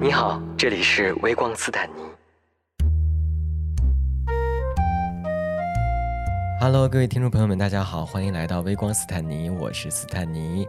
你好，这里是微光斯坦尼。Hello，各位听众朋友们，大家好，欢迎来到微光斯坦尼，我是斯坦尼。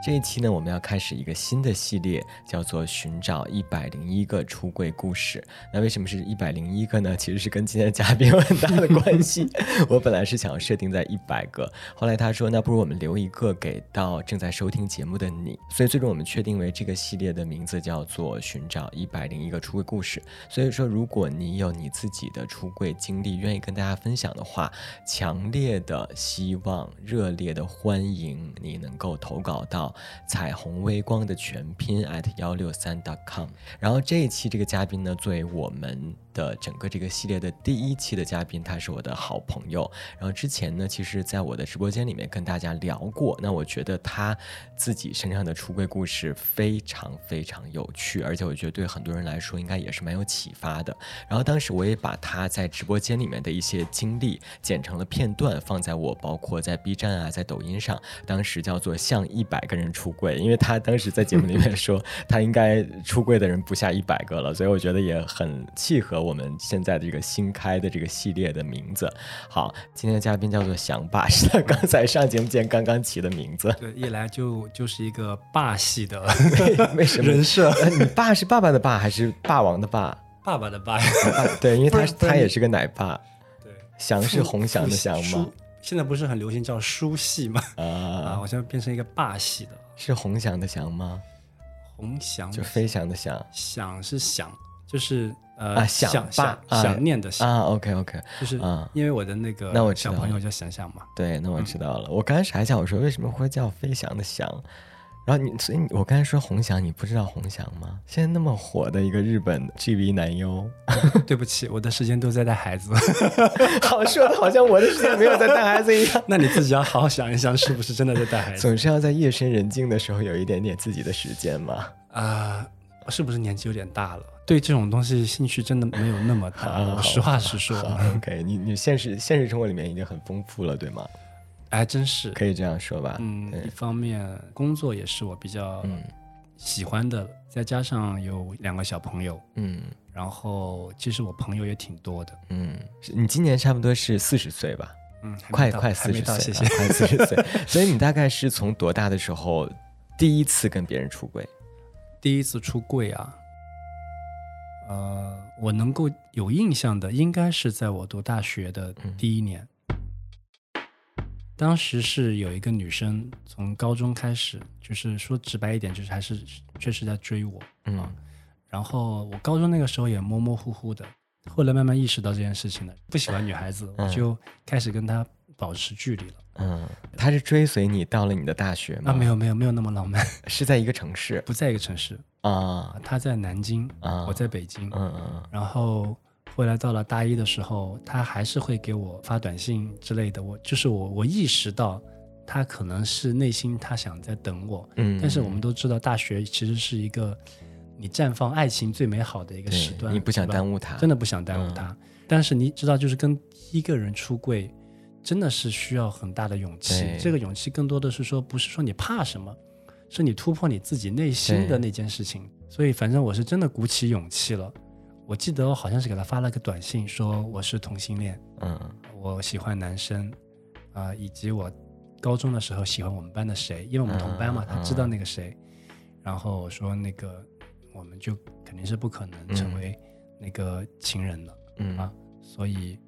这一期呢，我们要开始一个新的系列，叫做“寻找一百零一个出柜故事”。那为什么是一百零一个呢？其实是跟今天的嘉宾有很大的关系。我本来是想要设定在一百个，后来他说，那不如我们留一个给到正在收听节目的你。所以最终我们确定为这个系列的名字叫做“寻找一百零一个出柜故事”。所以说，如果你有你自己的出柜经历，愿意跟大家分享的话，强烈的希望、热烈的欢迎你能够投稿到。彩虹微光的全拼 at 幺六三 dot com，然后这一期这个嘉宾呢，作为我们。的整个这个系列的第一期的嘉宾，他是我的好朋友。然后之前呢，其实在我的直播间里面跟大家聊过。那我觉得他自己身上的出柜故事非常非常有趣，而且我觉得对很多人来说应该也是蛮有启发的。然后当时我也把他在直播间里面的一些经历剪成了片段，放在我包括在 B 站啊，在抖音上，当时叫做向一百个人出柜，因为他当时在节目里面说他应该出柜的人不下一百个了，所以我觉得也很契合。我们现在的这个新开的这个系列的名字，好，今天的嘉宾叫做翔爸，是他刚才上节目前刚刚起的名字。对，一来就就是一个霸系的 为什么人设？你爸是爸爸的爸还是霸王的霸？爸爸的爸。对，因为他他也是个奶爸。对，翔是红翔的翔吗？现在不是很流行叫书系吗？啊，好像变成一个霸系的。是红翔的翔吗？红翔就飞翔的翔。翔是翔，就是。呃，想想想念的想啊，OK OK，就是因为我的那个那我小朋友叫想想嘛，对，那我知道了。我刚才查一下，我说为什么会叫飞翔的翔，然后你所以我刚才说红翔，你不知道红翔吗？现在那么火的一个日本 GB 男优，对不起，我的时间都在带孩子，好说的好像我的时间没有在带孩子一样。那你自己要好好想一想，是不是真的在带孩子？总是要在夜深人静的时候有一点点自己的时间嘛？啊，是不是年纪有点大了？对这种东西兴趣真的没有那么大，实话实说。OK，你你现实现实生活里面已经很丰富了，对吗？哎，真是可以这样说吧。嗯，一方面工作也是我比较喜欢的，再加上有两个小朋友，嗯，然后其实我朋友也挺多的，嗯，你今年差不多是四十岁吧？嗯，快快四十岁，谢谢，快四十岁。所以你大概是从多大的时候第一次跟别人出柜？第一次出柜啊？呃，我能够有印象的，应该是在我读大学的第一年。当时是有一个女生，从高中开始，就是说直白一点，就是还是确实在追我。嗯。然后我高中那个时候也模模糊糊的，后来慢慢意识到这件事情了，不喜欢女孩子，我就开始跟她保持距离了。嗯。他是追随你到了你的大学吗？啊，没有没有没有那么浪漫，是在一个城市，不在一个城市。啊，他在南京啊，我在北京，嗯嗯，然后后来到了大一的时候，他还是会给我发短信之类的。我就是我，我意识到他可能是内心他想在等我，嗯。但是我们都知道，大学其实是一个你绽放爱情最美好的一个时段，你不想耽误他，真的不想耽误他。但是你知道，就是跟一个人出柜，真的是需要很大的勇气。这个勇气更多的是说，不是说你怕什么。是你突破你自己内心的那件事情，所以反正我是真的鼓起勇气了。我记得我好像是给他发了个短信，说我是同性恋，嗯，我喜欢男生，啊，以及我高中的时候喜欢我们班的谁，因为我们同班嘛，他知道那个谁。然后我说那个我们就肯定是不可能成为那个情人了，嗯啊，所以我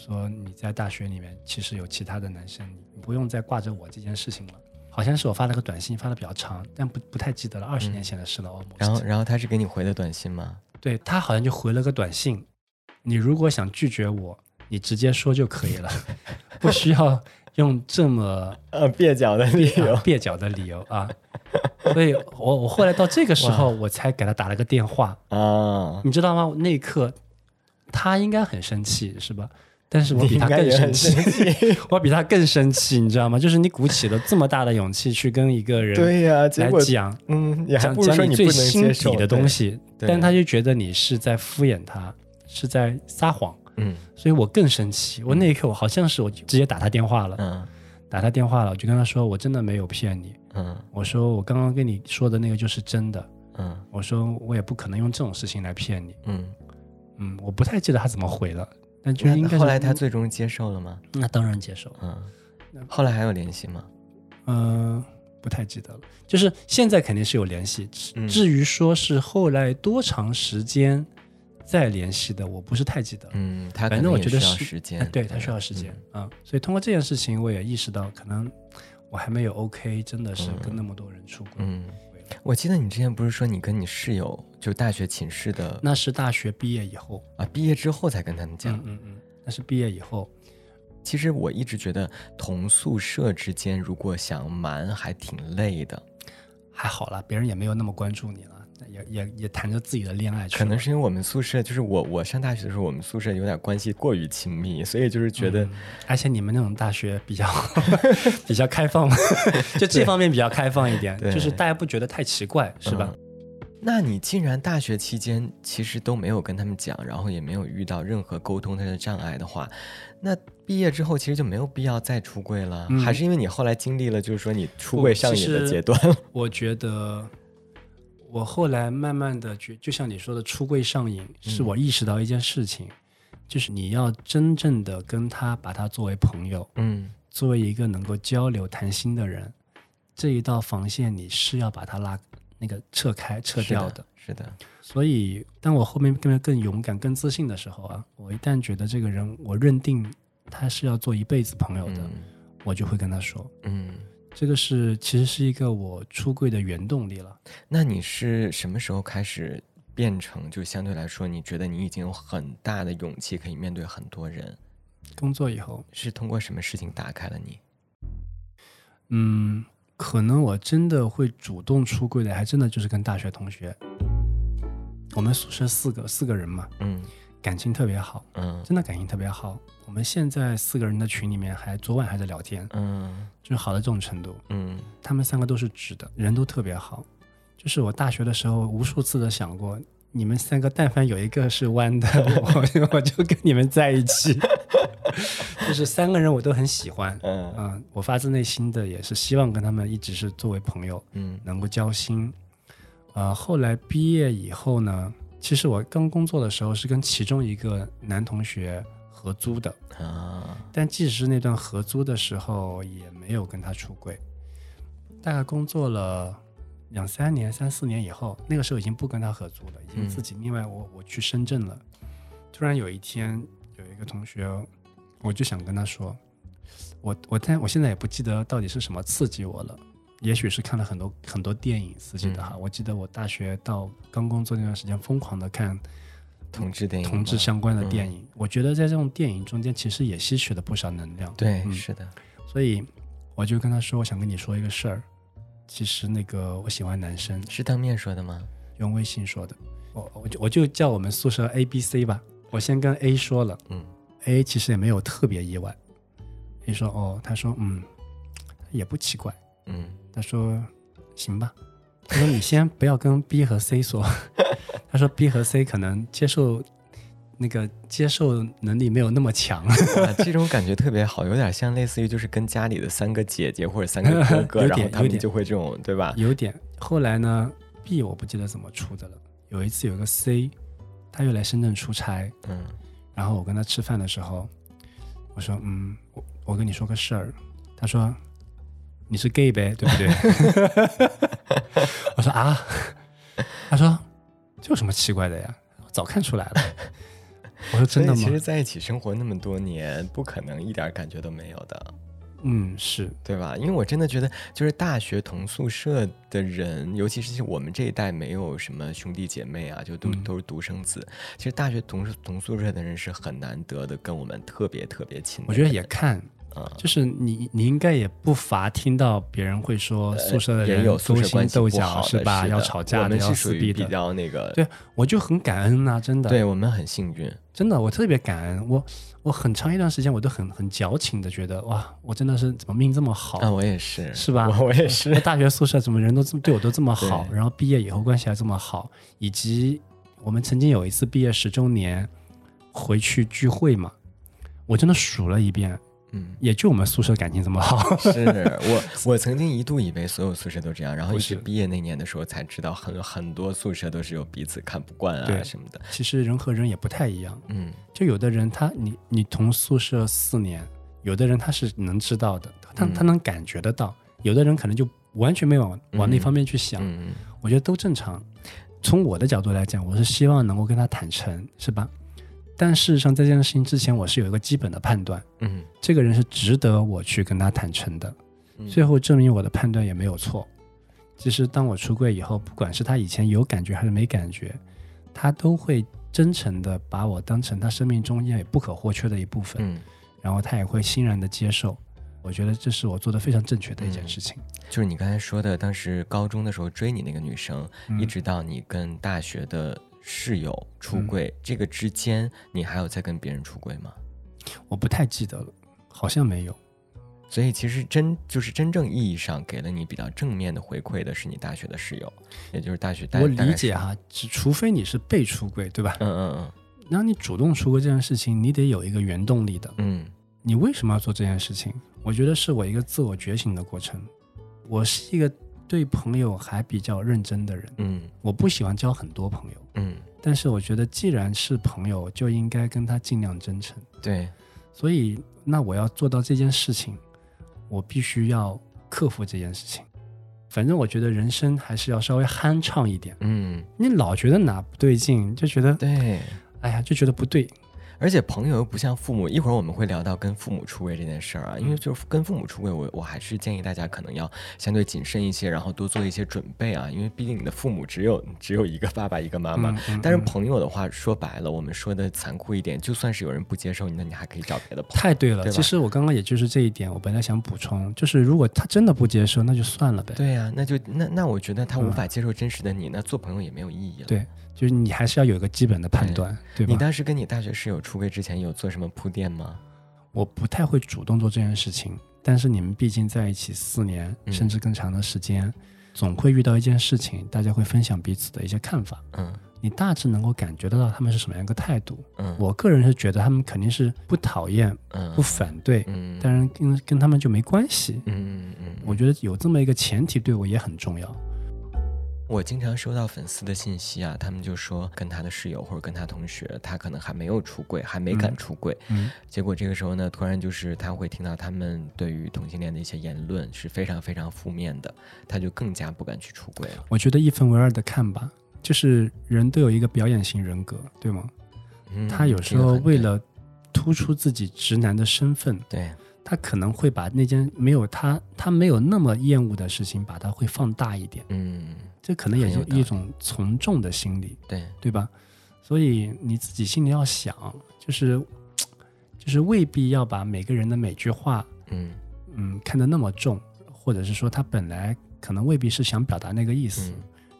说你在大学里面其实有其他的男生，你不用再挂着我这件事情了。好像是我发了个短信，发的比较长，但不不太记得了，二十年前的事了。然后，然后他是给你回的短信吗？对他好像就回了个短信，你如果想拒绝我，你直接说就可以了，不需要用这么 呃蹩脚的理由，蹩脚的理由啊。所以我我后来到这个时候，我才给他打了个电话啊，你知道吗？那一刻他应该很生气，是吧？但是我比他更生气，我比他更生气，你知道吗？就是你鼓起了这么大的勇气去跟一个人对呀来讲，嗯，讲讲你最心底的东西，但他就觉得你是在敷衍他，是在撒谎，嗯，所以我更生气。我那一刻我好像是我直接打他电话了，嗯，打他电话了，我就跟他说，我真的没有骗你。嗯我说我刚刚跟你说的那个就是真的。嗯我说我也不可能用这种事情来骗你。嗯，嗯，我不太记得他怎么回了，但就那应该是后来他最终接受了吗？那当然接受。嗯，后来还有联系吗？嗯、不太记得了。就是现在肯定是有联系，至嗯至于说是后来多长时间再联系的，我不是太记得。嗯，他可反正我能也需要觉得是哎时间，对他需要时间啊、所以通过这件事情，我也意识到，可能我还没有 OK，真的是跟那么多人出轨。嗯。我记得你之前不是说你跟你室友，就大学寝室的那是大学毕业以后，啊，毕业之后才跟他们讲。嗯嗯嗯，那是毕业以后，其实我一直觉得同宿舍之间如果想瞒还挺累的，还好啦，别人也没有那么关注你了，也也也谈着自己的恋爱去。可能是因为我们宿舍就是我我上大学的时候，我们宿舍有点关系过于亲密，所以就是觉得嗯而且你们那种大学比较 比较开放，就这方面比较开放一点，就是大家不觉得太奇怪，是吧？嗯那你既然大学期间其实都没有跟他们讲，然后也没有遇到任何沟通的障碍的话，那毕业之后其实就没有必要再出柜了，嗯还是因为你后来经历了就是说你出柜上瘾的阶段？我觉得我后来慢慢的觉，就像你说的出柜上瘾，是我意识到一件事情，就是你要真正的跟他把他作为朋友，嗯作为一个能够交流谈心的人，这一道防线你是要把他拉那个撤开撤掉的。是的，所以，当我后面变得更勇敢、更自信的时候啊，我一旦觉得这个人，我认定他是要做一辈子朋友的，嗯我就会跟他说，嗯。这个是其实是一个我出柜的原动力了。那你是什么时候开始变成就相对来说，你觉得你已经有很大的勇气可以面对很多人？工作以后，是通过什么事情打开了你？嗯，可能我真的会主动出柜的，还真的就是跟大学同学，我们宿舍四个四个人嘛，嗯感情特别好，嗯真的感情特别好。我们现在四个人的群里面还昨晚还在聊天，嗯就是好到这种程度。嗯他们三个都是直的，人都特别好。就是我大学的时候，无数次的想过，你们三个但凡有一个是弯的，我就 我就跟你们在一起。就是三个人我都很喜欢，嗯嗯，我发自内心的也是希望跟他们一直是作为朋友，嗯能够交心。呃，后来毕业以后呢，其实我刚工作的时候是跟其中一个男同学合租的，啊但即使是那段合租的时候，也没有跟他出柜。大概工作了两三年、三四年以后，那个时候已经不跟他合租了，已经嗯自己另外我我去深圳了。突然有一天，有一个同学，我就想跟他说，我我但我现在也不记得到底是什么刺激我了，也许是看了很多很多电影刺激的哈。我记得我大学到刚工作那段时间，疯狂的看同志电影，同志相关的嗯电影，我觉得在这种电影中间，其实也吸取了不少能量。对，嗯是的，所以我就跟他说，我想跟你说一个事儿。其实那个我喜欢男生，是当面说的吗？用微信说的。我我就我就叫我们宿舍 A、B、C 吧。我先跟 A 说了嗯，A 其实也没有特别意外。A 说哦，他说嗯，也不奇怪。嗯他说行吧。他说你先不要跟 B 和 C 说。他说 B 和 C 可能接受那个接受能力没有那么强。啊，这种感觉特别好，有点像类似于就是跟家里的三个姐姐或者三个哥哥，有然后他们就会这种，对吧？有点。后来呢，B 我不记得怎么出的了。有一次有个 C，他又来深圳出差，嗯然后我跟他吃饭的时候，我说嗯，我我跟你说个事儿。他说你是 gay 呗，对不对？我说啊，他说这有什么奇怪的呀？早看出来了。我说真的吗其？实在一起生活那么多年，不可能一点感觉都没有的。嗯，是对吧？因为我真的觉得，就是大学同宿舍的人，尤其是我们这一代没有什么兄弟姐妹啊，就都、嗯都是独生子。其实大学同同宿舍的人是很难得的，跟我们特别特别亲的。我觉得也看，啊，就是你你应该也不乏听到别人会说宿舍的人呃有勾心斗角是吧？要吵架的要撕逼的。较那个，对我就很感恩呐、真的。对我们很幸运。真的，我特别感恩。我我很长一段时间我都很很矫情的觉得，哇，我真的是怎么命这么好，啊，我也是，是吧？我我也是。大学宿舍怎么人都这么对我都这么好，然后毕业以后关系还这么好，以及我们曾经有一次毕业十周年回去聚会嘛，我真的数了一遍，嗯，也就我们宿舍感情这么好。是我，我曾经一度以为所有宿舍都这样，然后一直毕业那年的时候才知道，很很多宿舍都是有彼此看不惯啊什么的。其实人和人也不太一样。嗯，就有的人他你你同宿舍四年，有的人他是能知道的，他他能感觉得到，有的人可能就完全没往往那方面去想。嗯我觉得都正常。从我的角度来讲，我是希望能够跟他坦诚，是吧？但事实上，在这件事情之前，我是有一个基本的判断，嗯，这个人是值得我去跟他坦诚的。最后证明我的判断也没有错。其实，当我出柜以后，不管是他以前有感觉还是没感觉，他都会真诚的把我当成他生命中也不可或缺的一部分，嗯，然后他也会欣然的接受。我觉得这是我做的非常正确的一件事情。就是你刚才说的，当时高中的时候追你那个女生，一直到你跟大学的。室友出柜，这个之间你还有在跟别人出柜吗？我不太记得了，好像没有。所以其实真就是真正意义上给了你比较正面的回馈的是你大学的室友，也就是大学。我理解哈，只除非你是被出柜，对吧？嗯嗯嗯。那你主动出柜这件事情，你得有一个原动力的。嗯。你为什么要做这件事情？我觉得是我一个自我觉醒的过程。我是一个。对朋友还比较认真的人，嗯，我不喜欢交很多朋友，嗯，但是我觉得既然是朋友，就应该跟他尽量真诚，对，所以那我要做到这件事情，我必须要克服这件事情。反正我觉得人生还是要稍微酣畅一点，嗯，你老觉得哪不对劲，就觉得对，哎呀，就觉得不对。而且朋友又不像父母，一会儿我们会聊到跟父母出柜这件事儿啊，因为就是跟父母出柜，我我还是建议大家可能要相对谨慎一些，然后多做一些准备啊，因为毕竟你的父母只有只有一个爸爸一个妈妈，但是朋友的话说白了，我们说的残酷一点，就算是有人不接受你，那你还可以找别的朋友。太对了，其实我刚刚也就是这一点，我本来想补充，就是如果他真的不接受，那就算了呗。对呀，那就那那我觉得他无法接受真实的你，那做朋友也没有意义了。对。就是你还是要有一个基本的判断，对吧？你当时跟你大学室友出柜之前有做什么铺垫吗？我不太会主动做这件事情，但是你们毕竟在一起四年甚至更长的时间，总会遇到一件事情，大家会分享彼此的一些看法。嗯，你大致能够感觉得到他们是什么样一个态度。嗯，我个人是觉得他们肯定是不讨厌，嗯，不反对，嗯，当然跟跟他们就没关系。嗯嗯嗯，我觉得有这么一个前提对我也很重要。我经常收到粉丝的信息啊，他们就说跟他的室友或者跟他同学，他可能还没有出柜，还没敢出柜。嗯，结果这个时候呢，突然就是他会听到他们对于同性恋的一些言论是非常非常负面的，他就更加不敢去出柜了。我觉得一分为二的看吧，就是人都有一个表演型人格，对吗？嗯，他有时候为了突出自己直男的身份，对，他可能会把那件没有他他没有那么厌恶的事情，把它会放大一点。嗯。这可能也是一种从众的心理，对对吧？所以你自己心里要想，就是就是未必要把每个人的每句话，嗯嗯看得那么重，或者是说他本来可能未必是想表达那个意思。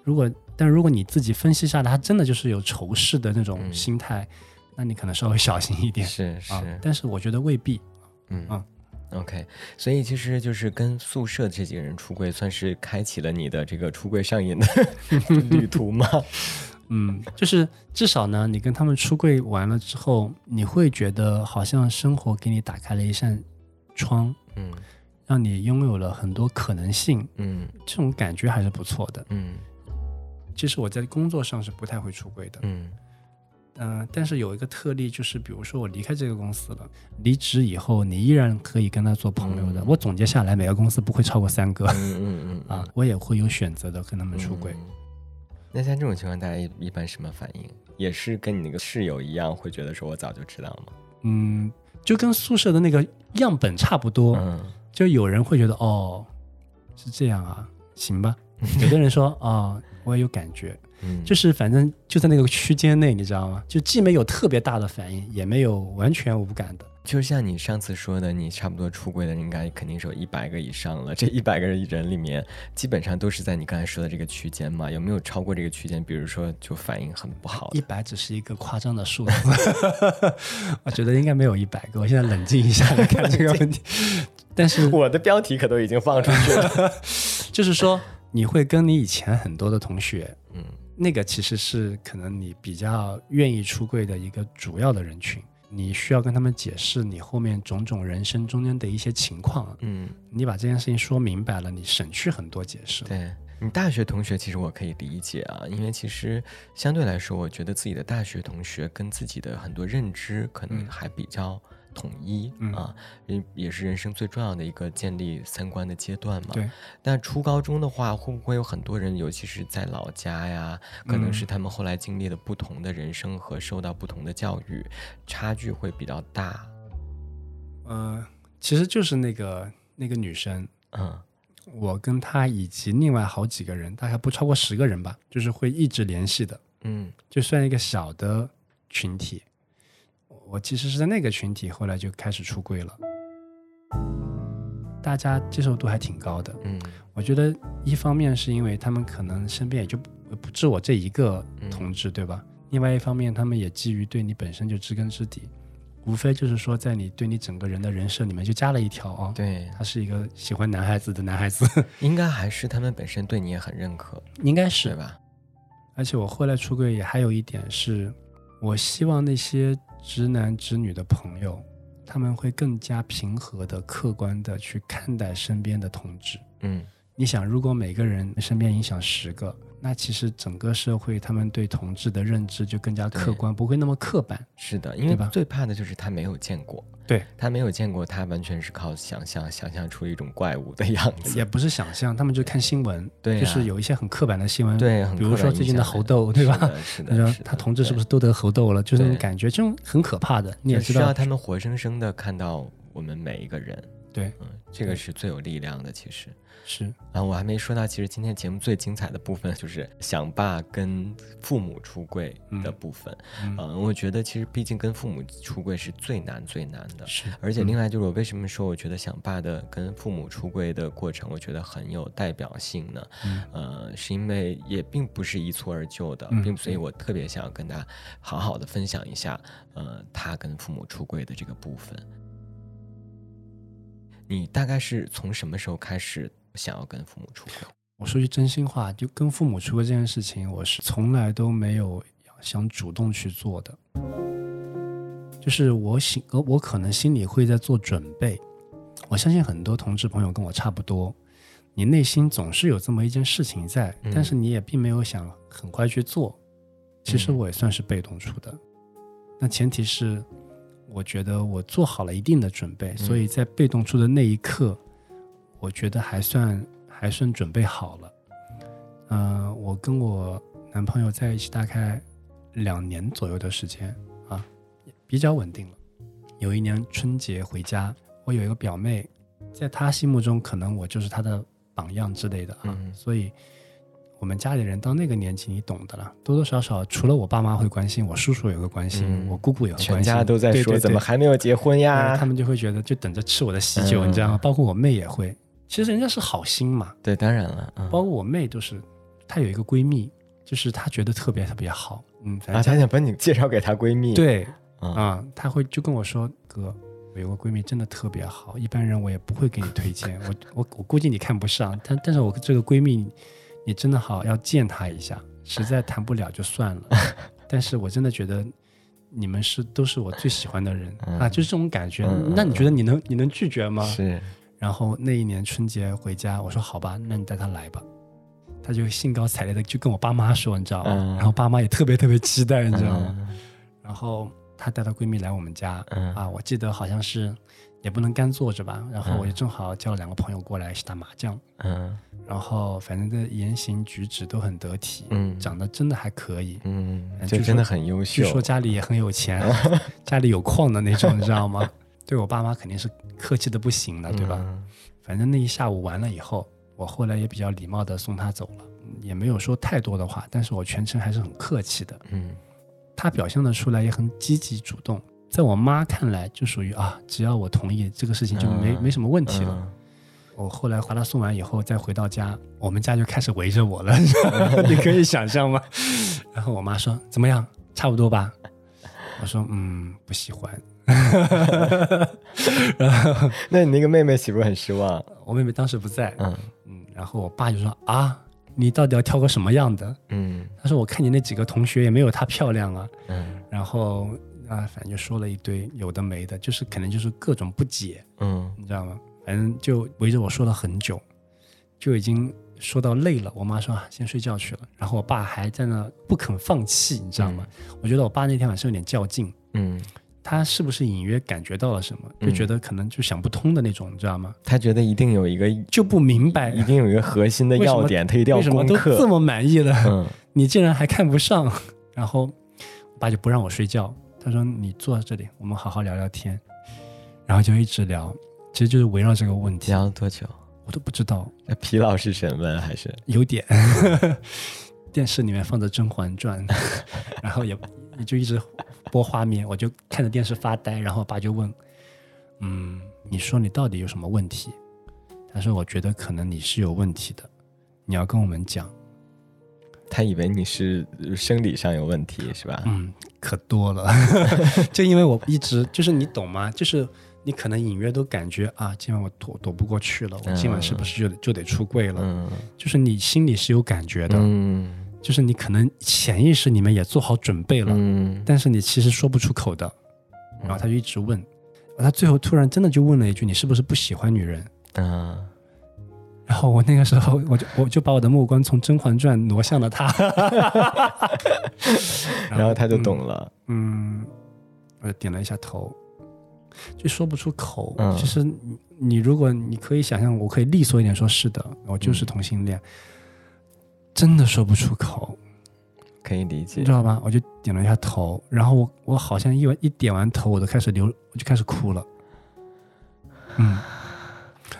如果但如果你自己分析下来，他真的就是有仇视的那种心态，那你可能稍微小心一点。是是，但是我觉得未必。嗯嗯。OK，所以其实就是跟宿舍这几个人出柜，算是开启了你的这个出柜上瘾的 旅途吗？嗯，就是至少呢，你跟他们出柜完了之后，你会觉得好像生活给你打开了一扇窗，嗯，让你拥有了很多可能性，嗯，这种感觉还是不错的，嗯。其实我在工作上是不太会出柜的，嗯。嗯，但是有一个特例，就是比如说我离开这个公司了，离职以后，你依然可以跟他做朋友的。我总结下来，每个公司不会超过三个。嗯嗯嗯 啊，我也会有选择的跟他们出轨。那像这种情况，大家一一般什么反应？也是跟你那个室友一样，会觉得说我早就知道了吗？嗯，就跟宿舍的那个样本差不多。嗯，就有人会觉得哦，是这样啊，行吧。有的人说啊，我也有感觉。嗯，就是反正就在那个区间内，你知道吗？就既没有特别大的反应，也没有完全无感的。就像你上次说的，你差不多出柜的应该肯定是有一百个以上了。这一百个人里面，基本上都是在你刚才说的这个区间嘛？有没有超过这个区间？比如说，就反应很不好。一百只是一个夸张的数字，我觉得应该没有一百个。我现在冷静一下来看这个问题。但是我的标题可都已经放出去了，就是说你会跟你以前很多的同学，嗯。那个其实是可能你比较愿意出柜的一个主要的人群，你需要跟他们解释你后面种种人生中间的一些情况，嗯，你把这件事情说明白了，你省去很多解释。对。你大学同学，其实我可以理解啊，因为其实相对来说，我觉得自己的大学同学跟自己的很多认知可能还比较统一啊，也也是人生最重要的一个建立三观的阶段嘛。对。但初高中的话，会不会有很多人，尤其是在老家呀，可能是他们后来经历了不同的人生和受到不同的教育，差距会比较大。呃，其实就是那个那个女生，嗯。我跟她以及另外好几个人，大概不超过十个人吧，就是会一直联系的。嗯，就算一个小的群体，我其实是在那个群体，后来就开始出柜了。大家接受度还挺高的。嗯，我觉得一方面是因为他们可能身边也就不止我这一个同志，对吧？另外一方面，他们也基于对你本身就知根知底。无非就是说，在你对你整个人的人设里面就加了一条啊，对他是一个喜欢男孩子的男孩子，应该还是他们本身对你也很认可，应该是吧？而且我后来出柜也还有一点是，我希望那些直男直女的朋友，他们会更加平和的、客观的去看待身边的同志。嗯，你想，如果每个人身边影响十个。那其实整个社会，他们对同志的认知就更加客观，不会那么刻板。是的，因为最怕的就是他没有见过，对他没有见过，他完全是靠想象，想象出一种怪物的样子。也不是想象，他们就看新闻，对，就是有一些很刻板的新闻，对，比如说最近的猴痘，对吧？是的，是的。他同志是不是都得猴痘了？就是那种感觉，这种很可怕的。你也知道，他们活生生的看到我们每一个人。对，嗯，这个是最有力量的，其实。是啊，我还没说到，其实今天节目最精彩的部分就是想爸跟父母出柜的部分。嗯，我觉得其实毕竟跟父母出柜是最难最难的。是，而且另外就是我为什么说我觉得想爸的跟父母出柜的过程，我觉得很有代表性呢？嗯，呃，是因为也并不是一蹴而就的，并所以我特别想要跟大家好好的分享一下，呃，他跟父母出柜的这个部分。你大概是从什么时候开始？想要跟父母出轨，我说句真心话，就跟父母出轨这件事情，我是从来都没有想主动去做的。就是我心，我可能心里会在做准备。我相信很多同志朋友跟我差不多，你内心总是有这么一件事情在，但是你也并没有想很快去做。其实我也算是被动出的，那前提是我觉得我做好了一定的准备，所以在被动出的那一刻。我觉得还算还算准备好了，嗯，我跟我男朋友在一起大概两年左右的时间啊，比较稳定了。有一年春节回家，我有一个表妹，在她心目中可能我就是她的榜样之类的啊，所以我们家里人到那个年纪，你懂的了，多多少少除了我爸妈会关心，我叔叔也会关心，我姑姑也会关心，全家都在说怎么还没有结婚呀？他们就会觉得就等着吃我的喜酒，你知道吗？包括我妹也会。其实人家是好心嘛，对，当然了，包括我妹都是，她有一个闺蜜，就是她觉得特别特别好，嗯，啊，她想把你介绍给她闺蜜，对，啊，她会就跟我说，哥，我有个闺蜜真的特别好，一般人我也不会给你推荐，我我我估计你看不上，但但是我这个闺蜜，你真的好要见他一下，实在谈不了就算了，但是我真的觉得你们是都是我最喜欢的人啊，就是这种感觉，那你觉得你能你能拒绝吗？是。然后那一年春节回家，我说好吧，那你带他来吧。他就兴高采烈的就跟我爸妈说，你知道吗？然后爸妈也特别特别期待，你知道吗？然后她带她闺蜜来我们家，啊，我记得好像是也不能干坐着吧。然后我就正好叫了两个朋友过来去打麻将，嗯，然后反正的言行举止都很得体，嗯，长得真的还可以，嗯，就真的很优秀。据说家里也很有钱，家里有矿的那种，你知道吗？对我爸妈肯定是客气的不行的，对吧？反正那一下午完了以后，我后来也比较礼貌的送他走了，也没有说太多的话，但是我全程还是很客气的。嗯，他表现的出来也很积极主动，在我妈看来就属于啊，只要我同意，这个事情就没没什么问题了。我后来把他送完以后，再回到家，我们家就开始围着我了，你可以想象吗？然后我妈说怎么样，差不多吧？我说嗯，不喜欢。然后，那你那个妹妹岂不是很失望？我妹妹当时不在，嗯嗯。然后我爸就说：“啊，你到底要挑个什么样的？”嗯，他说：“我看你那几个同学也没有她漂亮啊。”嗯。然后啊，反正就说了一堆有的没的，就是可能就是各种不解，嗯你知道吗？反正就围着我说了很久，就已经说到累了。我妈说啊，先睡觉去了。然后我爸还在那不肯放弃，你知道吗？我觉得我爸那天晚上有点较劲，嗯，他是不是隐约感觉到了什么？就觉得可能就想不通的那种，你知道吗？他觉得一定有一个，就不明白一定有一个核心的要点，他一定要为什么都这。么满意了，嗯 你竟然还看不上。然后我爸就不让我睡觉，他说你坐在这里，我们好好聊聊天。然后就一直聊，其实就是围绕这个问题，聊了多久？我都不知道。那疲劳是审问还是？有点，电视里面放着《甄嬛传》，然后也也就一直播画面，我就看着电视发呆。然后我爸就问：“嗯，你说你到底有什么问题？”他说：“我觉得可能你是有问题的，你要跟我们讲。他以为你是生理上有问题是吧”？嗯，可多了，就因为我一直就是你懂吗？就是你可能隐约都感觉啊，今晚我躲躲不过去了，我今晚是不是就得就得出柜了？嗯就是你心里是有感觉的，嗯就是你可能潜意识里面也做好准备了，嗯但是你其实说不出口的。然后他就一直问，他最后突然真的就问了一句：“你是不是不喜欢女人啊，？”然后我那个时候我就 我就把我的目光从《甄嬛传》挪向了他，然后他就懂了。嗯，我就点了一下头，就说不出口。嗯其实你你如果你可以想象，我可以利索一点说，是的，我嗯就是同性恋，真的说不出口。可以理解你知。道吧？我就点了一下头，然后我我好像一完一点完头，我都开始流，我就开始哭了。嗯，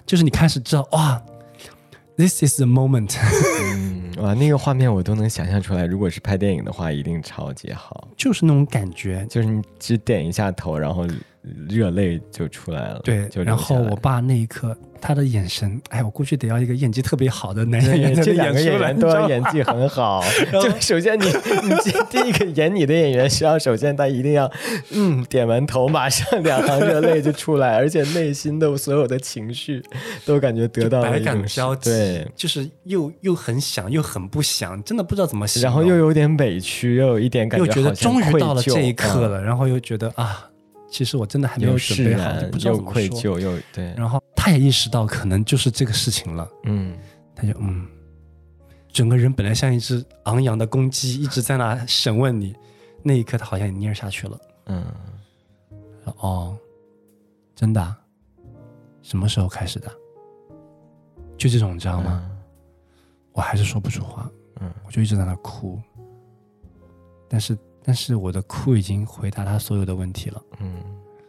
就是你开始知道哇，this is the moment，嗯，哇，那个画面我都能想象出来。如果是拍电影的话，一定超级好。就是那种感觉。就是你只点一下头，然后热泪就出来了。对就，然后我爸那一刻，他的眼神，哎，我估计得要一个演技特别好的男演员这两个演员都要演技很好。就首先你 你第第一个演你的演员，需要首先他一定要嗯点完头，马上两行热泪就出来，而且内心的所有的情绪都感觉得到了百感交集，对，就是又又很想，又很不想，真的不知道怎么形容。然后又有点委屈，又有一点感觉又觉得终于到了这一刻嗯了，然后又觉得啊，其实我真的还没有准备好，就不知道又怎么说。愧疚，又对，然后他也意识到可能就是这个事情了，嗯他就嗯，整个人本来像一只昂扬的公鸡，一直在那审问你，那一刻他好像也蔫下去了。嗯哦，真的啊、什么时候开始的？就这种，你知道吗？嗯我还是说不出话，嗯我就一直在那哭。但是，但是我的哭已经回答他所有的问题了，嗯，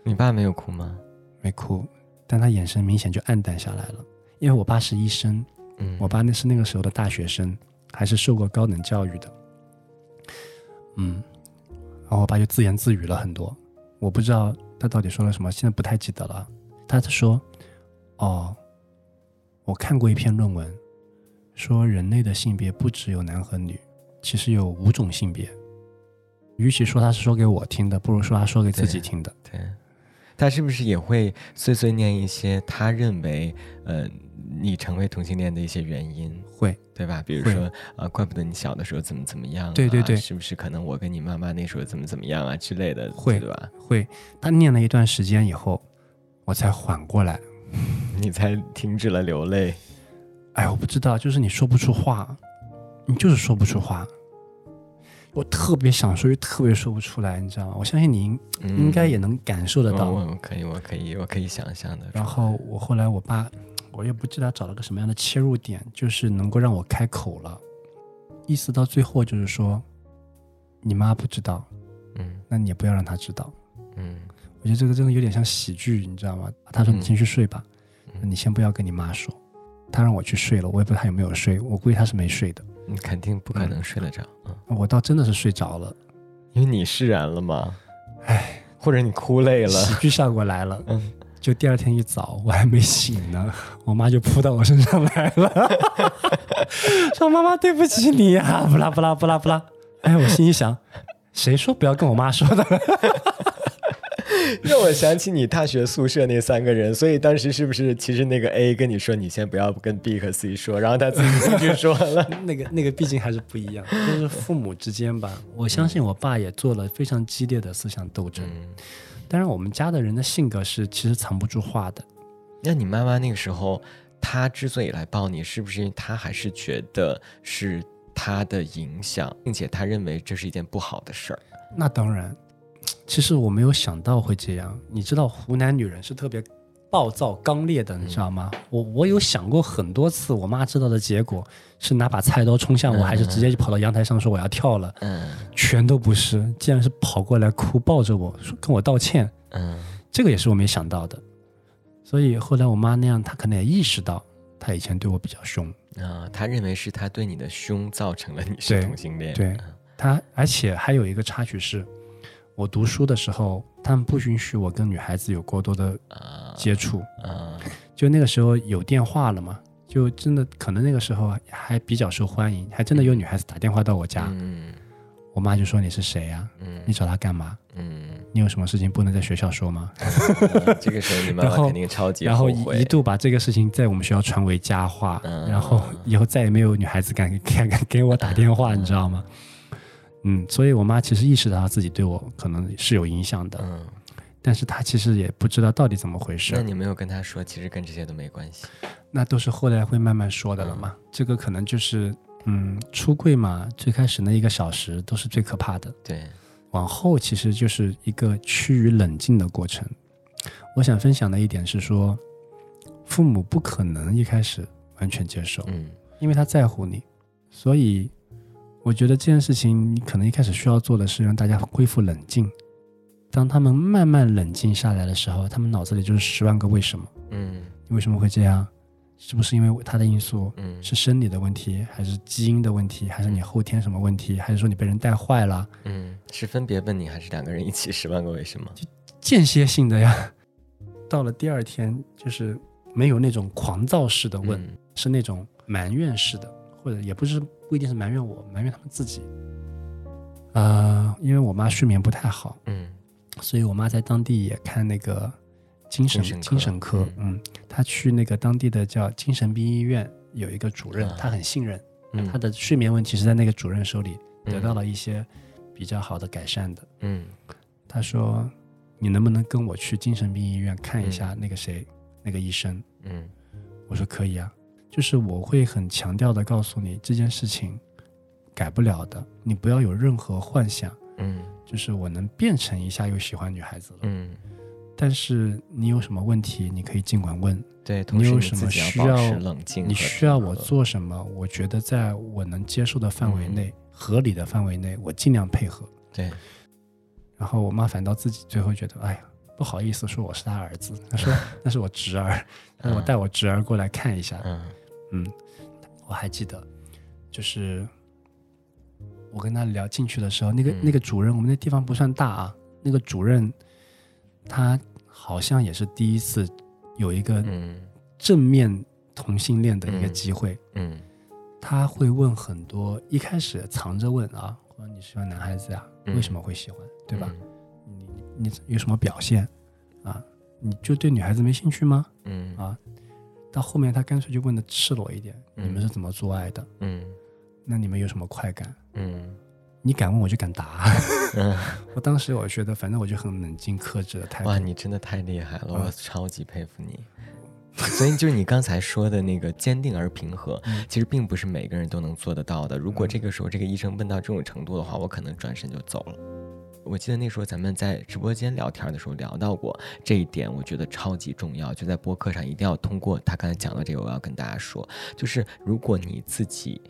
你爸没有哭吗？没哭，但他眼神明显就暗淡下来了。因为我爸是医生，嗯，我爸那是那个时候的大学生，还是受过高等教育的。嗯，然后我爸就自言自语了很多，我不知道他到底说了什么，现在不太记得了。他就说：“哦，我看过一篇论文，说人类的性别不只有男和女，其实有五种性别。与其说他是说给我听的，不如说他说给自己听的。对，他是不是也会碎碎念一些他认为呃你成为同性恋的一些原因，会，对吧？比如说啊、怪不得你小的时候怎么怎么样、啊，对对对是不是可能我跟你妈妈那时候怎么怎么样啊之类的，会对吧？会。他念了一段时间以后，我才缓过来。你才停止了流泪，哎，我不知道，就是你说不出话，你就是说不出话。我特别想说，又特别说不出来，你知道吗？我相信您应该也能感受得我到。我可以，我可以，我可以想象的。然后我后来我爸，我也不知道找了个什么样的切入点，就是能够让我开口了。意思到最后就是说，你妈不知道，嗯那你也不要让她知道。嗯我觉得这个真的有点像喜剧，你知道吗？他说：“嗯你先去睡吧，嗯你先不要跟你妈说。”他让我去睡了，我也不知道他有没有睡，我估计他是没睡的。你肯定不可能睡得着，嗯，我倒真的是睡着了，因为你释然了嘛，唉，或者你哭累了，喜剧效果来了。嗯，就第二天一早，我还没醒呢，我妈就扑到我身上来了，说：“妈妈，对不起你呀、不啦不啦不啦不啦。”哎，我心里想，谁说不要跟我妈说的？让我想起你大学宿舍那三个人，所以当时是不是其实那个 A 跟你说你先不要跟 B 和 C 说，然后他自己进去说了。那个那个毕竟还是不一样，就是父母之间吧。我相信我爸也做了非常激烈的思想斗争。当然，我们家的人的性格是其实藏不住话的。那你妈妈那个时候，她之所以来抱你，是不是因为她还是觉得是她的影响，并且她认为这是一件不好的事儿？那当然。其实我没有想到会这样。你知道，湖南女人是特别暴躁刚烈的，你知道吗？我我有想过很多次，我妈知道的结果是拿把菜刀冲向我，还是直接就跑到阳台上说我要跳了？嗯，全都不是，竟然是跑过来哭，抱着我说跟我道歉。嗯，这个也是我没想到的。所以后来我妈那样，她可能也意识到，她以前对我比较凶啊。她认为是她对你的凶造成了你是同性恋。对，她而且还有一个插曲是。我读书的时候，他们不允许我跟女孩子有过多的接触。就那个时候有电话了嘛，就真的可能那个时候还比较受欢迎，还真的有女孩子打电话到我家。我妈就说：“你是谁呀？你找她干嘛？你有什么事情不能在学校说吗？” 这个时候你妈妈肯定超级然后一度把这个事情在我们学校传为佳话，然后以后再也没有女孩子敢敢 敢给我打电话，你知道吗？嗯，所以我妈其实意识到自己对我可能是有影响的，嗯，但是她其实也不知道到底怎么回事。那你没有跟她说，其实跟这些都没关系。那都是后来会慢慢说的了嘛。这个可能就是，嗯，出柜嘛，最开始那一个小时都是最可怕的。对，往后其实就是一个趋于冷静的过程。我想分享的一点是说，父母不可能一开始完全接受，嗯，因为他在乎你，所以。我觉得这件事情，你可能一开始需要做的是让大家恢复冷静。当他们慢慢冷静下来的时候，他们脑子里就是十万个为什么。嗯，你为什么会这样？是不是因为他的因素？嗯，是生理的问题，还是基因的问题，还是你后天什么问题，还是说你被人带坏了？嗯，是分别问你，还是两个人一起十万个为什么？就间歇性的呀。到了第二天，就是没有那种狂躁式的问，是那种埋怨式的，或者也不是。不一定是埋怨我，埋怨他们自己。呃，因为我妈睡眠不太好，嗯，所以我妈在当地也看那个精神精神科，嗯，她去那个当地的叫精神病医院，有一个主任，她很信任，她的睡眠问题是在那个主任手里得到了一些比较好的改善的，嗯，她说你能不能跟我去精神病医院看一下那个谁那个医生？嗯，我说可以啊。就是我会很强调的告诉你这件事情改不了的，你不要有任何幻想。嗯，就是我能变成一下又喜欢女孩子了。嗯，但是你有什么问题，你可以尽管问。对，你有什么需要冷静，你需要我做什么？我觉得在我能接受的范围内、合理的范围内，我尽量配合。对。然后我妈反倒自己最后觉得，哎呀，不好意思说我是她儿子，她说 那是我侄儿，让我带我侄儿过来看一下。嗯。嗯，我还记得，就是我跟他聊进去的时候，那个那个主任，我们那地方不算大啊。那个主任他好像也是第一次有一个正面同性恋的一个机会。嗯，他会问很多，一开始藏着问啊，说你喜欢男孩子呀？为什么会喜欢？对吧？你你有什么表现啊？你就对女孩子没兴趣吗？嗯啊。到后面，他干脆就问的赤裸一点：“你们是怎么做爱的？嗯，那你们有什么快感？嗯，你敢问，我就敢答。嗯，我当时我觉得，反正我就很冷静克制的态度。哇，你真的太厉害了，我超级佩服你。所以就是你刚才说的那个坚定而平和，其实并不是每个人都能做得到的。如果这个时候这个医生问到这种程度的话，我可能转身就走了。”我记得那时候咱们在直播间聊天的时候聊到过这一点，我觉得超级重要，就在播客上一定要通过他刚才讲的这个，我要跟大家说，就是如果你自己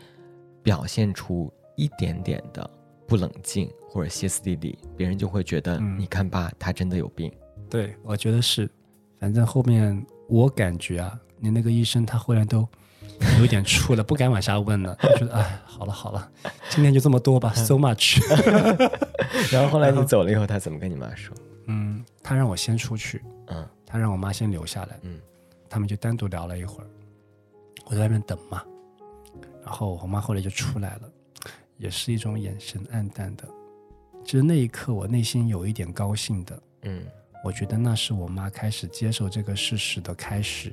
表现出一点点的不冷静或者歇斯底里，别人就会觉得你看吧，他真的有病。对，我觉得是，反正后面我感觉啊，你那个医生他后来都。有点怵了，不敢往下问了。觉得哎，好了好了，今天就这么多吧，so much。然后后来你走了以后，他怎么跟你妈说？嗯，他让我先出去，嗯，他让我妈先留下来，嗯，他们就单独聊了一会儿。我在外面等嘛，然后我妈后来就出来了，也是一种眼神暗淡的。其实那一刻我内心有一点高兴的，嗯，我觉得那是我妈开始接受这个事实的开始。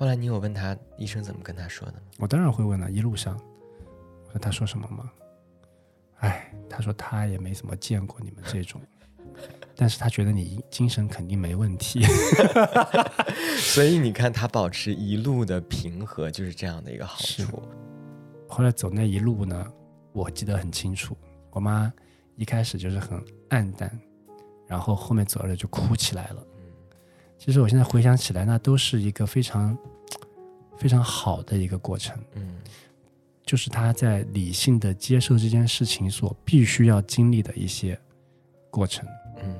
后来你有问他医生怎么跟他说的吗？我当然会问了，一路上，我说他说什么吗？哎，他说他也没怎么见过你们这种，但是他觉得你精神肯定没问题。所以你看他保持一路的平和，就是这样的一个好处。后来走那一路呢，我记得很清楚，我妈一开始就是很暗淡，然后后面走着就哭起来了。其实我现在回想起来，那都是一个非常非常好的一个过程。嗯，就是他在理性的接受这件事情所必须要经历的一些过程。嗯，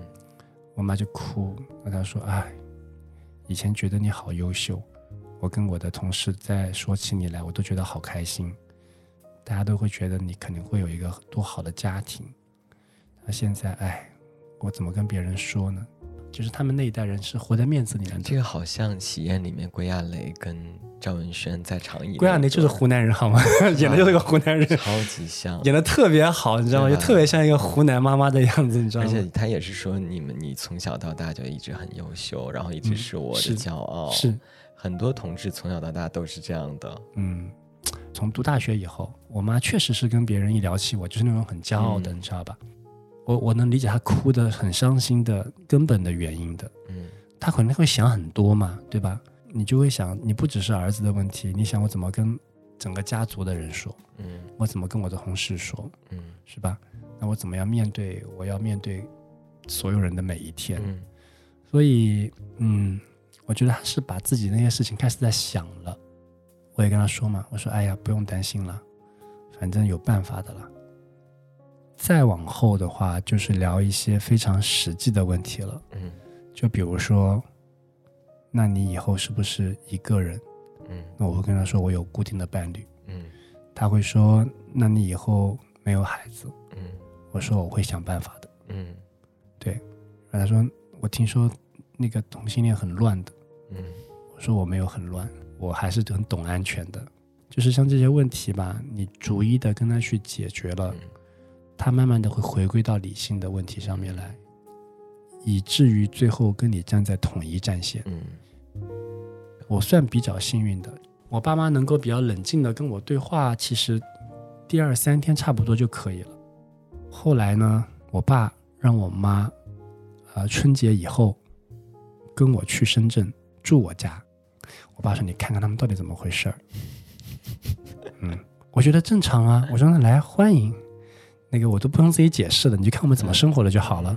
我妈就哭，跟他说：“哎，以前觉得你好优秀，我跟我的同事在说起你来，我都觉得好开心。大家都会觉得你肯定会有一个多好的家庭。那现在，哎，我怎么跟别人说呢？”就是他们那一代人是活在面子里面的。这个好像《喜宴》里面归亚蕾跟赵文轩在长椅。归亚蕾就是湖南人好吗？演的就是个湖南人，超级像，演的特别好，你知道吗？就特别像一个湖南妈妈的样子，你知道吗？而且他也是说，你们你从小到大就一直很优秀，然后一直是我的骄傲。是很多同志从小到大都是这样的。嗯，从读大学以后，我妈确实是跟别人一聊起我，就是那种很骄傲的，你知道吧？我我能理解他哭的很伤心的根本的原因的，嗯，他可能会想很多嘛，对吧？你就会想，你不只是儿子的问题，你想我怎么跟整个家族的人说，嗯，我怎么跟我的同事说，嗯，是吧？那我怎么样面对？我要面对所有人的每一天，嗯，所以，嗯，我觉得他是把自己那些事情开始在想了。我也跟他说嘛，我说，哎呀，不用担心了，反正有办法的了。再往后的话，就是聊一些非常实际的问题了。嗯，就比如说，那你以后是不是一个人？嗯，那我会跟他说，我有固定的伴侣。嗯，他会说，那你以后没有孩子？嗯，我说我会想办法的。嗯，对。然后他说，我听说那个同性恋很乱的。嗯，我说我没有很乱，我还是很懂安全的。就是像这些问题吧，你逐一的跟他去解决了。他慢慢的会回归到理性的问题上面来，以至于最后跟你站在统一战线。嗯，我算比较幸运的，我爸妈能够比较冷静的跟我对话，其实第二三天差不多就可以了。后来呢，我爸让我妈，呃，春节以后跟我去深圳住我家。我爸说：“你看看他们到底怎么回事儿。”嗯，我觉得正常啊。我说：“那来欢迎。”那个我都不用自己解释了，你就看我们怎么生活了就好了。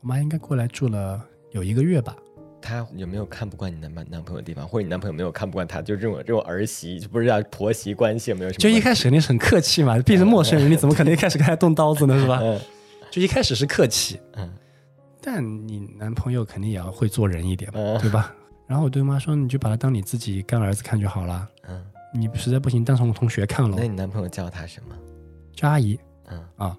我妈应该过来住了有一个月吧。她有没有看不惯你男男朋友的地方，或者你男朋友没有看不惯她？就这种这种儿媳，就不是叫婆媳关系，有没有什么？就一开始肯定是很客气嘛，毕竟是陌生人，你怎么可能一开始跟他动刀子呢？是吧？嗯。就一开始是客气，嗯。但你男朋友肯定也要会做人一点嘛，对吧？然后我对妈说：“你就把他当你自己干儿子看就好了。”嗯。你实在不行，当成我同学看了。那你男朋友叫他什么？叫阿姨，嗯啊，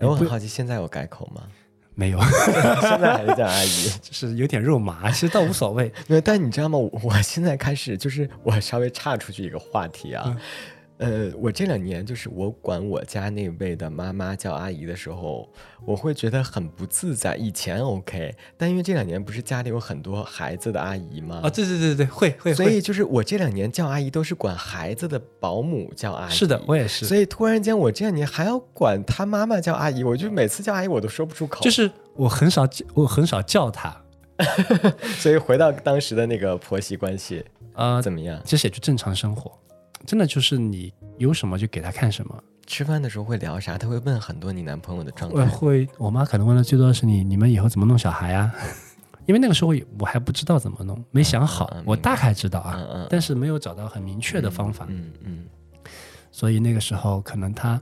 我很好奇，现在有改口吗？没有，现在还是叫阿姨，就是有点肉麻，其实倒无所谓。对，但你知道吗？我现在开始，就是我稍微岔出去一个话题啊。呃，我这两年就是我管我家那位的妈妈叫阿姨的时候，我会觉得很不自在。以前 OK，但因为这两年不是家里有很多孩子的阿姨吗？啊，对对对对，会会。所以就是我这两年叫阿姨都是管孩子的保姆叫阿姨。是的，我也是。所以突然间我这两年还要管他妈妈叫阿姨，我就每次叫阿姨我都说不出口。就是我很少我很少叫她，所以回到当时的那个婆媳关系啊，怎么样？其实也就正常生活。真的就是你有什么就给他看什么。吃饭的时候会聊啥？他会问很多你男朋友的状态。会，我妈可能问的最多的是你你们以后怎么弄小孩啊？因为那个时候我还不知道怎么弄，没想好。我大概知道啊，但是没有找到很明确的方法。嗯嗯。所以那个时候可能他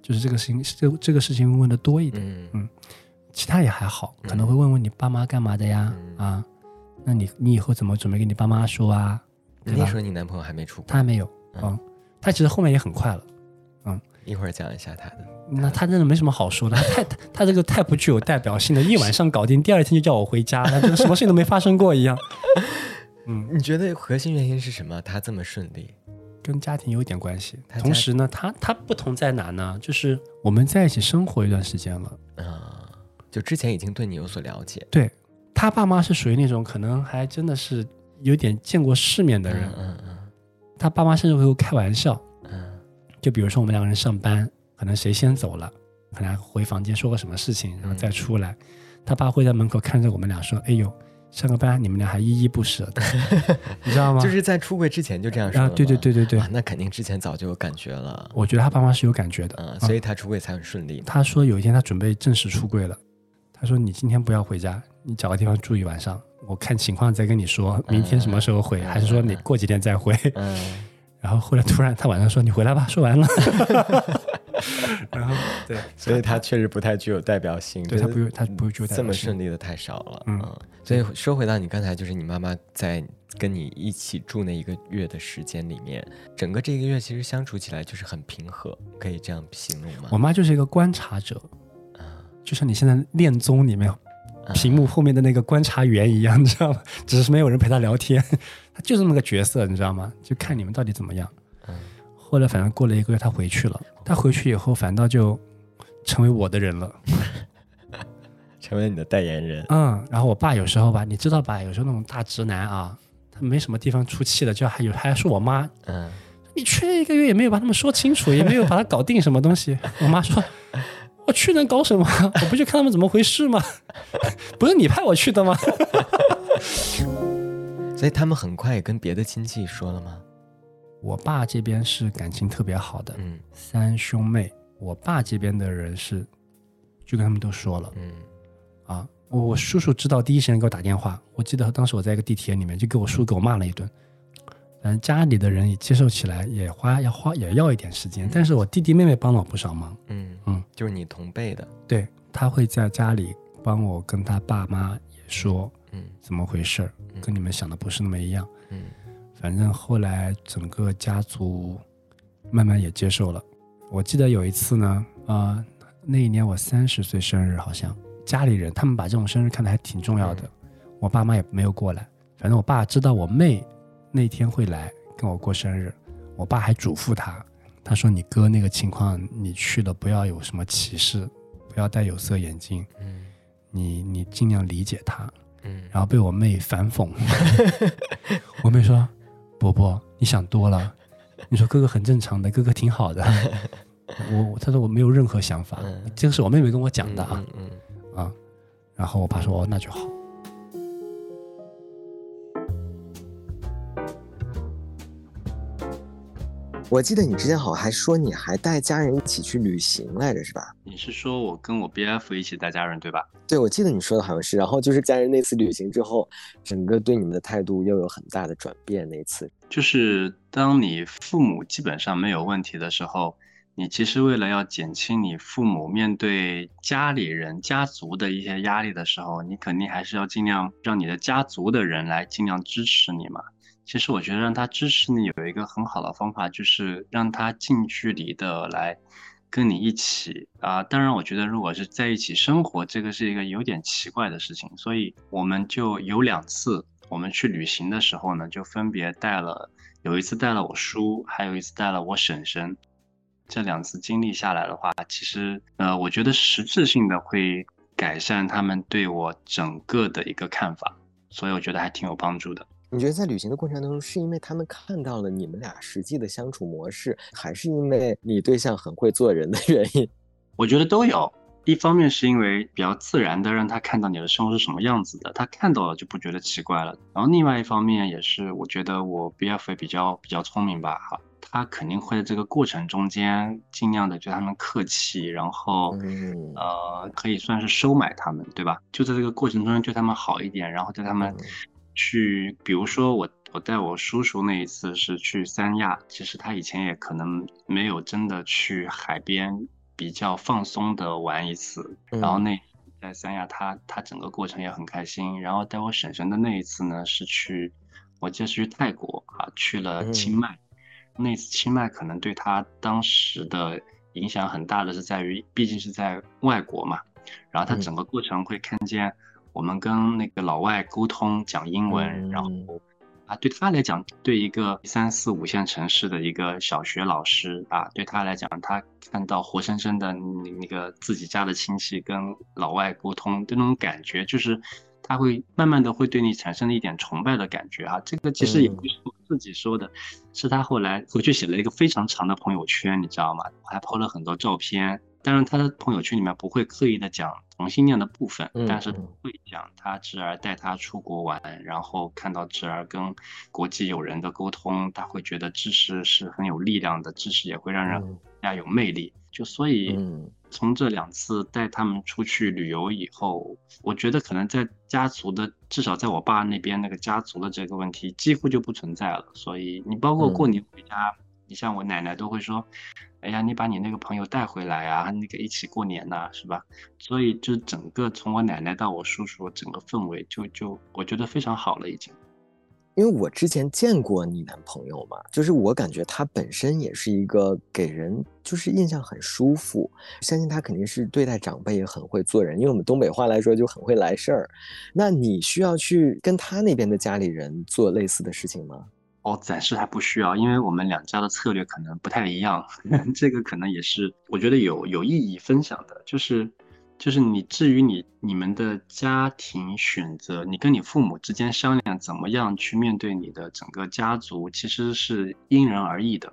就是这个事情，这这个事情问的多一点。嗯嗯。其他也还好，可能会问问你爸妈干嘛的呀？啊，那你你以后怎么准备跟你爸妈说啊？那时候你男朋友还没出，他还没有，嗯，他其实后面也很快了，嗯，一会儿讲一下他的。那他真的没什么好说的，他太他这个太不具有代表性了，一晚上搞定，第二天就叫我回家，他什么事情都没发生过一样。嗯，你觉得核心原因是什么？他这么顺利，跟家庭有点关系。同时呢，他他不同在哪呢？就是我们在一起生活一段时间了，啊，就之前已经对你有所了解。对他爸妈是属于那种可能还真的是有点见过世面的人。嗯嗯他爸妈甚至会开玩笑，嗯。就比如说我们两个人上班，可能谁先走了，可能回房间说个什么事情，然后再出来，他爸会在门口看着我们俩说：“哎呦，上个班你们俩还依依不舍的，你知道吗？”就是在出柜之前就这样说啊，对对对对对。啊，，那肯定之前早就有感觉了。我觉得他爸妈是有感觉的，嗯，啊所以他出柜才很顺利。他说有一天他准备正式出柜了，他说你今天不要回家，你找个地方住一晚上，我看情况再跟你说，明天什么时候回，嗯还是说你过几天再回？嗯 然后后来突然他晚上说你回来吧，说完了，然后对，所以他确实不太具有代表性。对他不用他不具有代这么顺利的太少了。嗯嗯，所以说回到你刚才，就是你妈妈在跟你一起住那一个月的时间里面，整个这一个月其实相处起来就是很平和，可以这样形容吗？我妈就是一个观察者，啊就像你现在恋综里面啊屏幕后面的那个观察员一样，你知道吗？只是没有人陪他聊天，他就这么个角色，你知道吗？就看你们到底怎么样。嗯后来反正过了一个月，他回去了。他回去以后，反倒就成为我的人了。成为你的代言人。嗯，然后我爸有时候吧，你知道吧，有时候那种大直男啊，他没什么地方出气的，就还有还说我妈，嗯你去了一个月也没有把他们说清楚，也没有把他搞定什么东西。我妈说，我去能搞什么？我不就看他们怎么回事吗？不是你派我去的吗？所以他们很快也跟别的亲戚说了吗？我爸这边是感情特别好的，嗯三兄妹。我爸这边的人是，就跟他们都说了嗯啊。我我叔叔知道第一时间给我打电话，我记得当时我在一个地铁里面，就给我叔给我骂了一顿。反正家里的人也接受起来也花要花也要一点时间，但是我弟弟妹妹帮了我不少忙。嗯嗯，就是你同辈的。对他会在家里帮我跟他爸妈也说嗯怎么回事儿，跟你们想的不是那么一样。嗯反正后来整个家族慢慢也接受了。我记得有一次呢，呃，那一年我三十岁生日，好像家里人他们把这种生日看得还挺重要的，我爸妈也没有过来。反正我爸知道我妹那天会来跟我过生日，我爸还嘱咐他，他说你哥那个情况，你去了不要有什么歧视，不要戴有色眼镜，嗯你你尽量理解他。嗯然后被我妹反讽，我妹说：“伯伯，你想多了。你说哥哥很正常的，哥哥挺好的。我他说我没有任何想法，嗯这个是我妹妹跟我讲的啊、嗯嗯啊。然后我爸说：哦，那就好。我记得你之前好像还说你还带家人一起去旅行来着，是吧？你是说我跟我 BF 一起带家人对吧？对，我记得你说的好像是。然后就是家人那次旅行之后，整个对你们的态度又有很大的转变。那次，就是当你父母基本上没有问题的时候，你其实为了要减轻你父母面对家里人、家族的一些压力的时候，你肯定还是要尽量让你的家族的人来尽量支持你嘛。其实我觉得让他支持你有一个很好的方法，就是让他近距离的来跟你一起啊。当然，我觉得如果是在一起生活，这个是一个有点奇怪的事情，所以我们就有两次，我们去旅行的时候呢，就分别带了，有一次带了我叔，还有一次带了我婶婶。这两次经历下来的话，其实呃，我觉得实质性的会改善他们对我整个的一个看法，所以我觉得还挺有帮助的。你觉得在旅行的过程当中，是因为他们看到了你们俩实际的相处模式，还是因为你对象很会做人的原因？我觉得都有。一方面是因为比较自然的让他看到你的生活是什么样子的，他看到了就不觉得奇怪了。然后另外一方面也是，我觉得我 BF 也比较比较聪明吧，哈，他肯定会在这个过程中间尽量的对他们客气，然后嗯呃可以算是收买他们，对吧？就在这个过程中间对他们好一点，然后对他们嗯去，比如说我我带我叔叔那一次是去三亚，其实他以前也可能没有真的去海边比较放松的玩一次，然后嗯。那在三亚他他整个过程也很开心，然后带我婶婶的那一次呢是去，我记得是去泰国啊，去了清嗯。迈，那次清迈可能对他当时的影响很大的是在于，毕竟是在外国嘛，然后他嗯。整个过程会看见我们跟那个老外沟通讲英文，然后嗯啊，对他来讲，对一个三四五线城市的一个小学老师啊，对他来讲，他看到活生生的那个自己家的亲戚跟老外沟通的那种感觉，就是他会慢慢的会对你产生了一点崇拜的感觉啊。这个其实也不是我自己说的，是他后来回去写了一个非常长的朋友圈，你知道吗？还 po 了很多照片。当然，他的朋友圈里面不会刻意的讲同性恋的部分，但是会讲他侄儿带他出国玩，然后看到侄儿跟国际友人的沟通，他会觉得知识是很有力量的，知识也会让人更加有魅力。就所以，从这两次带他们出去旅游以后，我觉得可能在家族的，至少在我爸那边那个家族的这个问题几乎就不存在了。所以，你包括过年回家。你像我奶奶都会说，哎呀，你把你那个朋友带回来啊，那个一起过年呐，是吧？所以就整个从我奶奶到我叔叔，整个氛围就就我觉得非常好了已经。因为我之前见过你男朋友嘛，就是我感觉他本身也是一个给人就是印象很舒服，相信他肯定是对待长辈也很会做人，因为我们东北话来说就很会来事儿。那你需要去跟他那边的家里人做类似的事情吗？哦，暂时还不需要，因为我们两家的策略可能不太一样，这个可能也是我觉得有有意义分享的，就是就是你至于你你们的家庭选择，你跟你父母之间商量怎么样去面对你的整个家族，其实是因人而异的。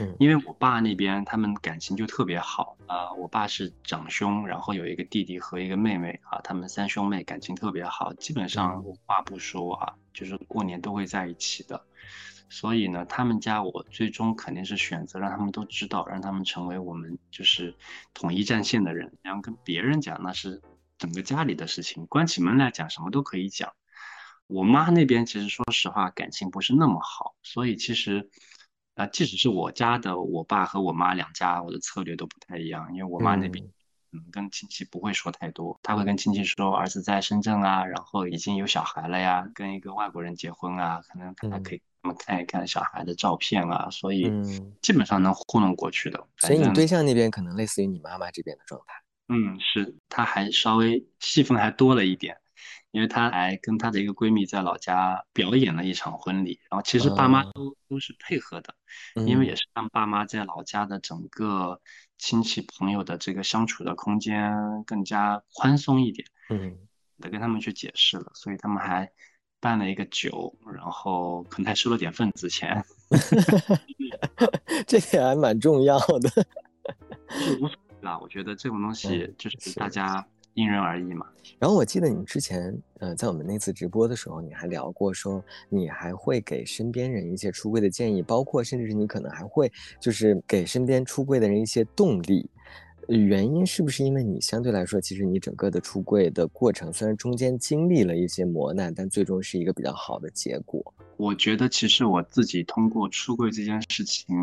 嗯，因为我爸那边他们感情就特别好啊，我爸是长兄，然后有一个弟弟和一个妹妹啊，他们三兄妹感情特别好，基本上无话不说啊，就是过年都会在一起的。所以呢，他们家我最终肯定是选择让他们都知道，让他们成为我们就是统一战线的人。然后跟别人讲那是整个家里的事情，关起门来讲什么都可以讲。我妈那边其实说实话感情不是那么好，所以其实啊，即使是我家的我爸和我妈两家，我的策略都不太一样。因为我妈那边嗯跟亲戚不会说太多，他会跟亲戚说儿子在深圳啊，然后已经有小孩了呀，跟一个外国人结婚啊，可能还可以。我们看一看小孩的照片啊，所以基本上能糊弄过去的。所以你对象那边可能类似于你妈妈这边的状态。嗯，是，她还稍微戏份还多了一点，因为她还跟她的一个闺蜜在老家表演了一场婚礼，然后其实爸妈都都是配合的，因为也是让爸妈在老家的整个亲戚朋友的这个相处的空间更加宽松一点。嗯，得跟他们去解释了，所以他们还。办了一个酒，然后可能还收了点份子钱，这点还蛮重要的。无所谓啦，我觉得这种东西就是大家因人而异嘛。然后我记得你之前，呃，在我们那次直播的时候，你还聊过说，你还会给身边人一些出柜的建议，包括甚至是你可能还会就是给身边出柜的人一些动力。原因是不是因为你相对来说，其实你整个的出柜的过程，虽然中间经历了一些磨难，但最终是一个比较好的结果。我觉得其实我自己通过出柜这件事情，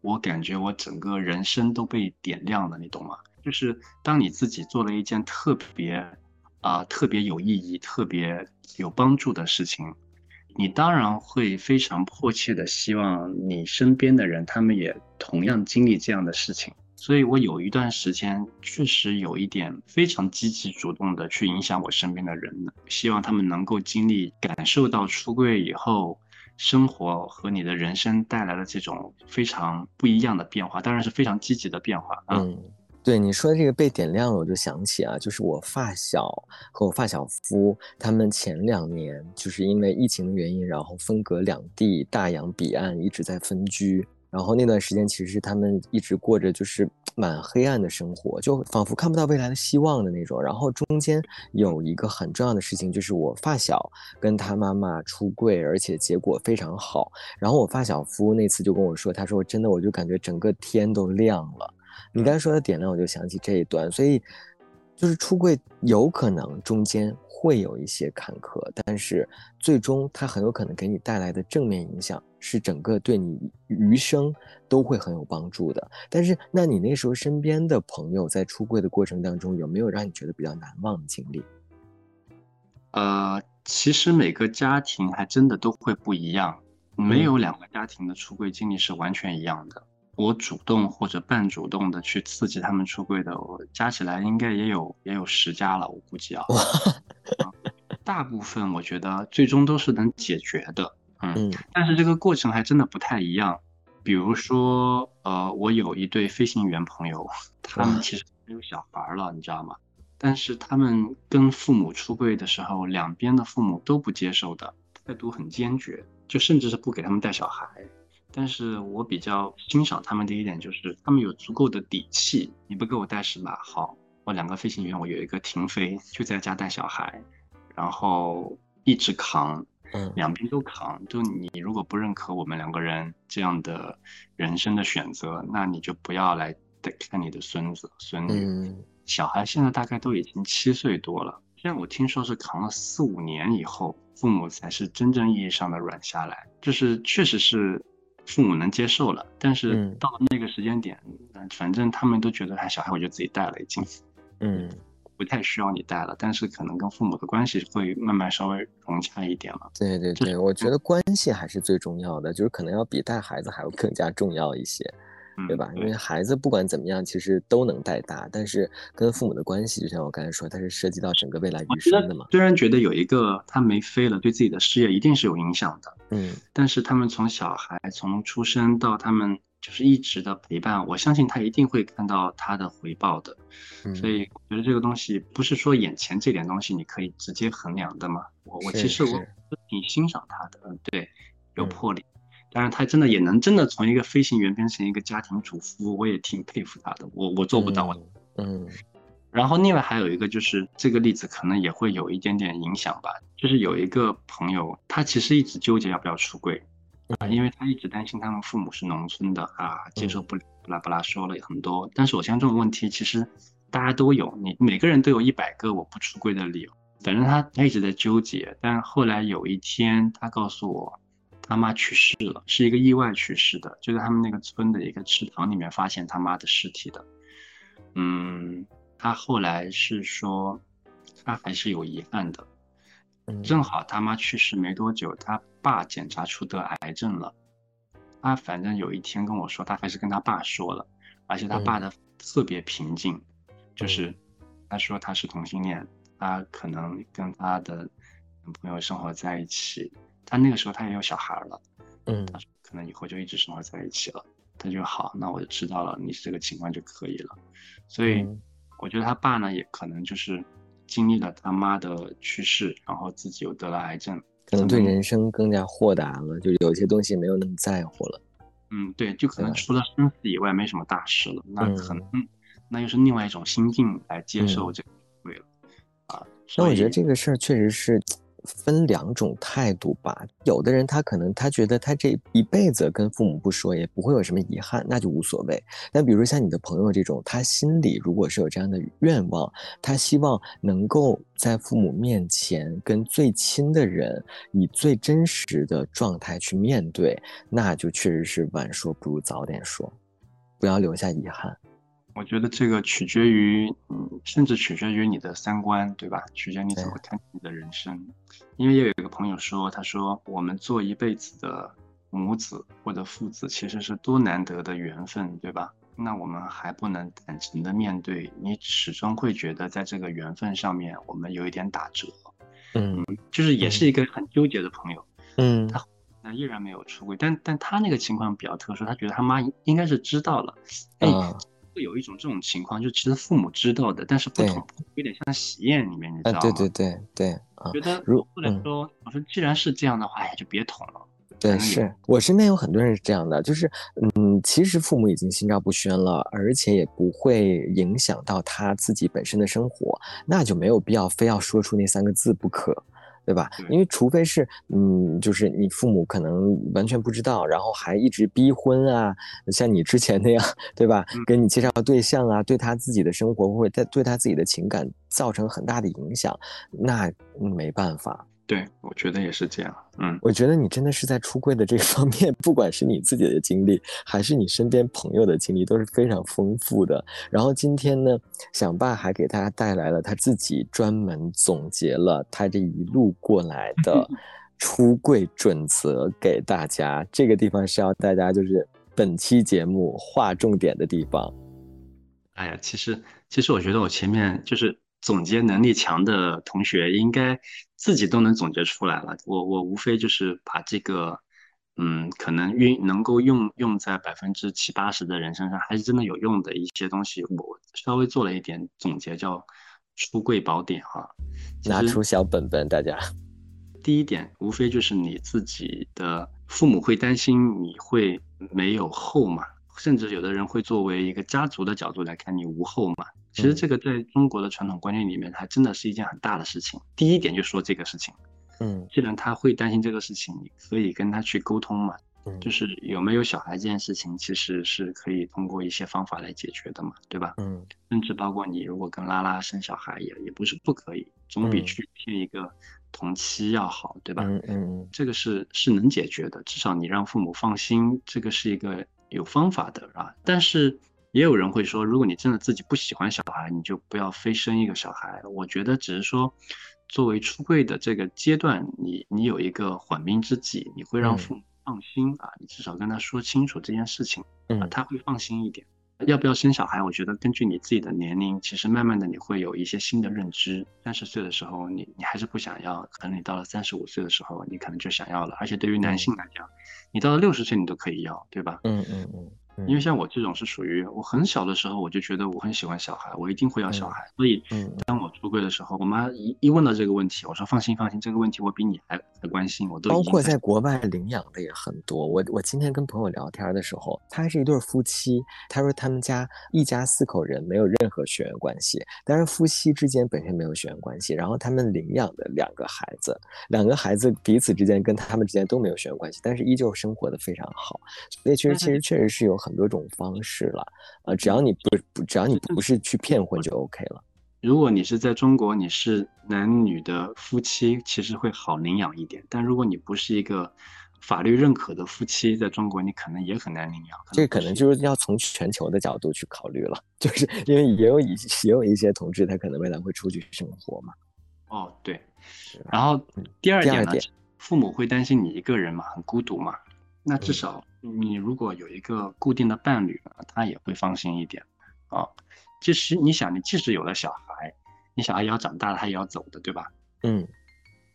我感觉我整个人生都被点亮了，你懂吗？就是当你自己做了一件特别啊特别有意义、特别有帮助的事情，你当然会非常迫切的希望你身边的人他们也同样经历这样的事情。所以我有一段时间确实有一点非常积极主动的去影响我身边的人希望他们能够经历感受到出柜以后生活和你的人生带来的这种非常不一样的变化，当然是非常积极的变化。嗯，对你说的这个被点亮了，我就想起啊，就是我发小和我发小夫，他们前两年就是因为疫情的原因，然后分隔两地，大洋彼岸一直在分居。然后那段时间，其实是他们一直过着就是蛮黑暗的生活，就仿佛看不到未来的希望的那种。然后中间有一个很重要的事情，就是我发小跟他妈妈出柜，而且结果非常好。然后我发小夫那次就跟我说，他说真的，我就感觉整个天都亮了。你刚才说的点亮，我就想起这一段。所以就是出柜有可能中间。会有一些坎坷，但是最终它很有可能给你带来的正面影响是整个对你余生都会很有帮助的。但是，那你那时候身边的朋友在出柜的过程当中，有没有让你觉得比较难忘的经历？呃，其实每个家庭还真的都会不一样，没有两个家庭的出柜经历是完全一样的。我主动或者半主动的去刺激他们出柜的，我加起来应该也有也有十家了，我估计啊。大部分我觉得最终都是能解决的，嗯，但是这个过程还真的不太一样。比如说，呃，我有一对飞行员朋友，他们其实没有小孩了，你知道吗？但是他们跟父母出柜的时候，两边的父母都不接受的，态度很坚决，就甚至是不给他们带小孩。但是我比较欣赏他们的一点就是，他们有足够的底气。你不给我带是吧？好，我两个飞行员，我有一个停飞，就在家带小孩，然后一直扛，嗯，两边都扛。就你如果不认可我们两个人这样的人生的选择，那你就不要来看你的孙子孙女。小孩现在大概都已经七岁多了，现在我听说是扛了四五年以后，父母才是真正意义上的软下来，就是确实是父母能接受了，但是到了那个时间点，反正他们都觉得哎小孩我就自己带了已经，嗯，不太需要你带了，但是可能跟父母的关系会慢慢稍微融洽一点了。对对对，我觉得关系还是最重要的，就是可能要比带孩子还要更加重要一些。对吧？因为孩子不管怎么样，其实都能带大，但是跟父母的关系，就像我刚才说，它是涉及到整个未来余生的嘛。虽然觉得有一个他没飞了，对自己的事业一定是有影响的，嗯，但是他们从小孩从出生到他们就是一直的陪伴，我相信他一定会看到他的回报的。所以我觉得这个东西不是说眼前这点东西你可以直接衡量的嘛。我我其实我挺欣赏他的，嗯，对，有魄力。当然，他真的也能真的从一个飞行员变成一个家庭主妇，我也挺佩服他的。我我做不到。嗯。然后另外还有一个就是这个例子可能也会有一点点影响吧，就是有一个朋友，他其实一直纠结要不要出柜啊，因为他一直担心他们父母是农村的啊，接受不了，巴拉巴拉说了很多。但是我相信这种问题其实大家都有，你每个人都有一百个我不出柜的理由。反正他他一直在纠结，但后来有一天他告诉我。他妈去世了，是一个意外去世的，就在他们那个村的一个池塘里面发现他妈的尸体的。嗯，他后来是说，他还是有遗憾的。正好他妈去世没多久，他爸检查出得癌症了。他反正有一天跟我说，他还是跟他爸说了，而且他爸的特别平静，就是他说他是同性恋，他可能跟他的男朋友生活在一起。他那个时候他也有小孩了，嗯，他说可能以后就一直生活在一起了。他就好，那我就知道了，你是这个情况就可以了。所以我觉得他爸呢，也可能就是经历了他妈的去世，然后自己又得了癌症，可能对人生更加豁达了，就有些东西没有那么在乎了。嗯，对，就可能除了生死以外没什么大事了。那可能那又是另外一种心境来接受这个对了啊。那我觉得这个事儿确实是。分两种态度吧，有的人他可能他觉得他这一辈子跟父母不说也不会有什么遗憾，那就无所谓。但比如像你的朋友这种，他心里如果是有这样的愿望，他希望能够在父母面前跟最亲的人以最真实的状态去面对，那就确实是晚说不如早点说，不要留下遗憾。我觉得这个取决于，嗯，甚至取决于你的三观，对吧？取决于你怎么看你的人生。因为也有一个朋友说，他说我们做一辈子的母子或者父子，其实是多难得的缘分，对吧？那我们还不能坦诚的面对，你始终会觉得在这个缘分上面我们有一点打折。嗯，就是也是一个很纠结的朋友。嗯，他那依然没有出轨，但但他那个情况比较特殊，他觉得他妈应该是知道了。哎。会有一种这种情况，就其实父母知道的，但是不同，有点像喜宴里面，你知道吗？对对对对，觉得如或者说，我说既然是这样的话，哎呀，就别捅了。对，是我身边有很多人是这样的，就是嗯，其实父母已经心照不宣了，而且也不会影响到他自己本身的生活，那就没有必要非要说出那三个字不可。对吧？因为除非是，嗯，就是你父母可能完全不知道，然后还一直逼婚啊，像你之前那样，对吧？给你介绍对象啊，对他自己的生活会对对他自己的情感造成很大的影响，那没办法。对，我觉得也是这样。嗯，我觉得你真的是在出柜的这方面，不管是你自己的经历，还是你身边朋友的经历，都是非常丰富的。然后今天呢，想爸还给大家带来了他自己专门总结了他这一路过来的 出柜准则给大家。这个地方是要大家就是本期节目划重点的地方。哎呀，其实其实我觉得我前面就是总结能力强的同学，应该自己都能总结出来了。我我无非就是把这个，嗯，可能运能够用用在百分之七八十的人身上，还是真的有用的一些东西，我稍微做了一点总结，叫出柜宝典哈。拿出小本本，大家。第一点，无非就是你自己的父母会担心你会没有后嘛，甚至有的人会作为一个家族的角度来看你无后嘛。其实这个在中国的传统观念里面，还真的是一件很大的事情。第一点就说这个事情，嗯，既然他会担心这个事情，你可以跟他去沟通嘛。就是有没有小孩这件事情，其实是可以通过一些方法来解决的嘛，对吧？嗯，甚至包括你如果跟拉拉生小孩也也不是不可以，总比去骗一个同妻要好，对吧？嗯嗯，这个是是能解决的，至少你让父母放心，这个是一个有方法的啊。但是也有人会说，如果你真的自己不喜欢小孩，你就不要非生一个小孩。我觉得只是说，作为出柜的这个阶段，你你有一个缓兵之计，你会让父母。放心啊，你至少跟他说清楚这件事情，啊，他会放心一点。要不要生小孩？我觉得根据你自己的年龄，其实慢慢的你会有一些新的认知。三十岁的时候，你你还是不想要，可能你到了三十五岁的时候，你可能就想要了。而且对于男性来讲，你到了六十岁你都可以要，对吧？嗯嗯嗯。因为像我这种是属于我很小的时候我就觉得我很喜欢小孩，我一定会要小孩。所以，当我出柜的时候，我妈一一问到这个问题，我说放心放心，这个问题我比你还还关心。我都包括在国外领养的也很多。我我今天跟朋友聊天的时候，他是一对夫妻，他说他们家一家四口人没有任何血缘关系，但是夫妻之间本身没有血缘关系，然后他们领养的两个孩子，两个孩子彼此之间跟他们之间都没有血缘关系，但是依旧生活的非常好。所以其实其实确实是有很。很多种方式了，呃，只要你不不，只要你不是去骗婚就 OK 了。如果你是在中国，你是男女的夫妻，其实会好领养一点。但如果你不是一个法律认可的夫妻，在中国你可能也很难领养。这可能就是要从全球的角度去考虑了，就是因为也有一也有一些同志，他可能未来会出去生活嘛。哦，对。然后第二点呢，父母会担心你一个人嘛，很孤独嘛。那至少你如果有一个固定的伴侣呢，他也会放心一点啊。其实你想，你即使有了小孩，你小孩也要长大了，他也要走的，对吧？嗯。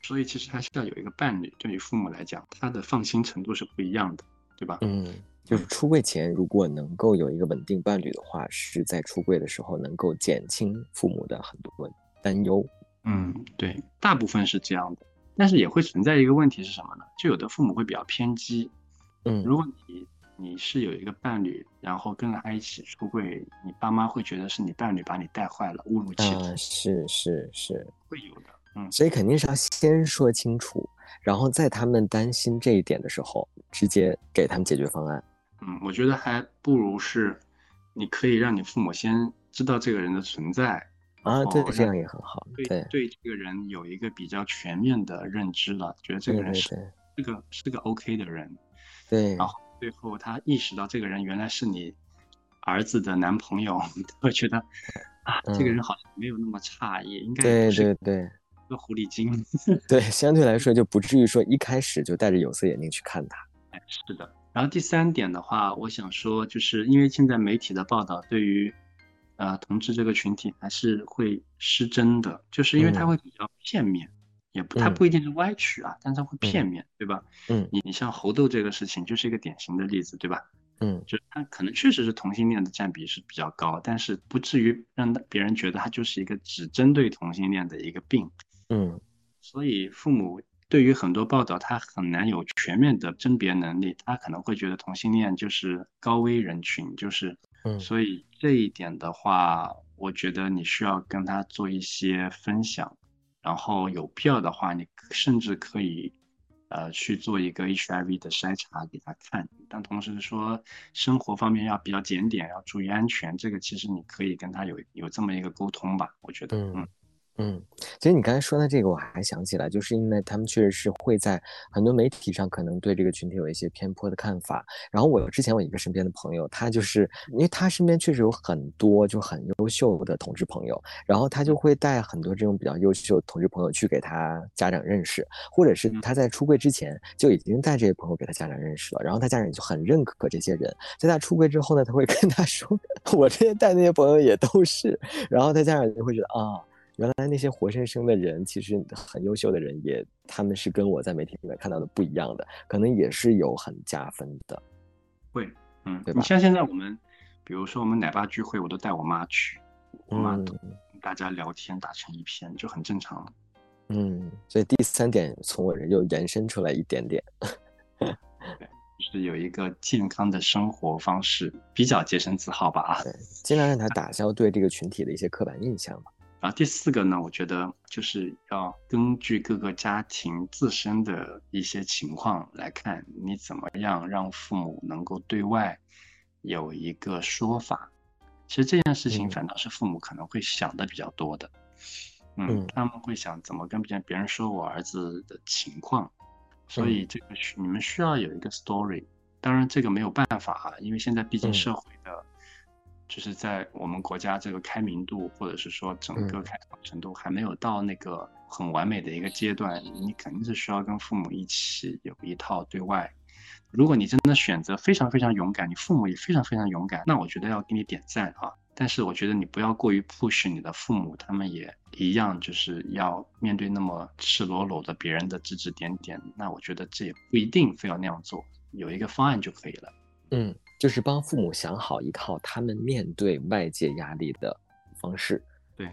所以其实还是要有一个伴侣，对于父母来讲，他的放心程度是不一样的，对吧？嗯。就是出柜前如果能够有一个稳定伴侣的话，是在出柜的时候能够减轻父母的很多担忧。嗯，对，大部分是这样的，但是也会存在一个问题是什么呢？就有的父母会比较偏激。嗯，如果你你是有一个伴侣，然后跟着他一起出柜，你爸妈会觉得是你伴侣把你带坏了，误入歧途。是是是，会有的。嗯，所以肯定是要先说清楚，然后在他们担心这一点的时候，直接给他们解决方案。嗯，我觉得还不如是，你可以让你父母先知道这个人的存在啊，对，这样也很好。对对，这个人有一个比较全面的认知了，觉得这个人是是个是个 OK 的人。对，然后最后他意识到这个人原来是你儿子的男朋友，会觉得啊，这个人好像没有那么差，也应该对对对，个狐狸精。对，相对来说就不至于说一开始就戴着有色眼镜去看他。哎，是的。然后第三点的话，我想说，就是因为现在媒体的报道对于呃同志这个群体还是会失真的，就是因为他会比较片面。也不，它不一定是歪曲啊，但是它会片面对吧？嗯，你你像猴痘这个事情就是一个典型的例子，对吧？嗯，就是它可能确实是同性恋的占比是比较高，但是不至于让别人觉得它就是一个只针对同性恋的一个病。嗯，所以父母对于很多报道，他很难有全面的甄别能力，他可能会觉得同性恋就是高危人群，就是，嗯，所以这一点的话，我觉得你需要跟他做一些分享。然后有必要的话，你甚至可以，呃，去做一个 HIV 的筛查给他看。但同时说，生活方面要比较检点，要注意安全。这个其实你可以跟他有有这么一个沟通吧，我觉得，嗯。嗯，其实你刚才说的这个，我还想起来，就是因为他们确实是会在很多媒体上可能对这个群体有一些偏颇的看法。然后我之前我一个身边的朋友，他就是因为他身边确实有很多就很优秀的同志朋友，然后他就会带很多这种比较优秀的同志朋友去给他家长认识，或者是他在出柜之前就已经带这些朋友给他家长认识了，然后他家长就很认可这些人。在他出柜之后呢，他会跟他说：“ 我这些带那些朋友也都是。”然后他家长就会觉得啊。原来那些活生生的人，其实很优秀的人，也他们是跟我在媒体里面看到的不一样的，可能也是有很加分的。会，嗯，对吧？你像现在我们，比如说我们奶爸聚会，我都带我妈去，我妈都大家聊天打成一片，就很正常了。嗯，所以第三点从我这又延伸出来一点点。是有一个健康的生活方式，比较洁身自好吧啊，对，尽量让他 打消对这个群体的一些刻板印象嘛。然后第四个呢，我觉得就是要根据各个家庭自身的一些情况来看，你怎么样让父母能够对外有一个说法。其实这件事情反倒是父母可能会想的比较多的，嗯，他们会想怎么跟别人别人说我儿子的情况。所以这个需你们需要有一个 story，当然这个没有办法啊，因为现在毕竟社会的，就是在我们国家这个开明度或者是说整个开放程度还没有到那个很完美的一个阶段，你肯定是需要跟父母一起有一套对外。如果你真的选择非常非常勇敢，你父母也非常非常勇敢，那我觉得要给你点赞啊。但是我觉得你不要过于 push 你的父母，他们也一样，就是要面对那么赤裸裸的别人的指指点点。那我觉得这也不一定非要那样做，有一个方案就可以了。嗯，就是帮父母想好一套他们面对外界压力的方式。对。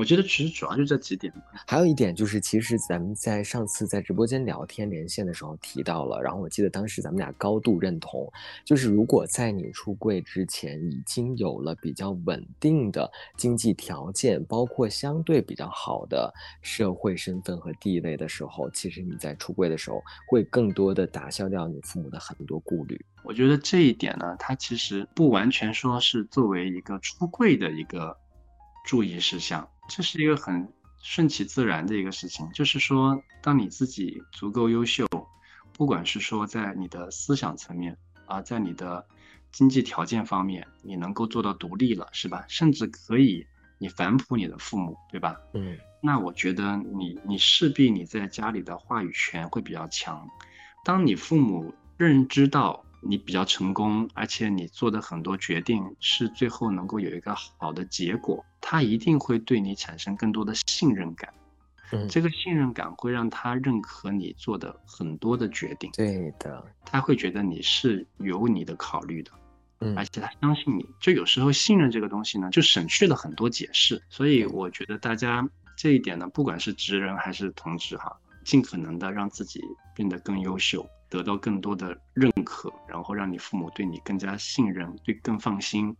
我觉得其实主要就这几点，还有一点就是，其实咱们在上次在直播间聊天连线的时候提到了，然后我记得当时咱们俩高度认同，就是如果在你出柜之前已经有了比较稳定的经济条件，包括相对比较好的社会身份和地位的时候，其实你在出柜的时候会更多的打消掉你父母的很多顾虑。我觉得这一点呢，它其实不完全说是作为一个出柜的一个注意事项。这是一个很顺其自然的一个事情，就是说，当你自己足够优秀，不管是说在你的思想层面啊，在你的经济条件方面，你能够做到独立了，是吧？甚至可以你反哺你的父母，对吧？嗯，那我觉得你你势必你在家里的话语权会比较强。当你父母认知到。你比较成功，而且你做的很多决定是最后能够有一个好的结果，他一定会对你产生更多的信任感。嗯，这个信任感会让他认可你做的很多的决定。对的，他会觉得你是有你的考虑的，嗯，而且他相信你。就有时候信任这个东西呢，就省去了很多解释。所以我觉得大家这一点呢，不管是直人还是同志哈，尽可能的让自己变得更优秀。得到更多的认可，然后让你父母对你更加信任，对更放心。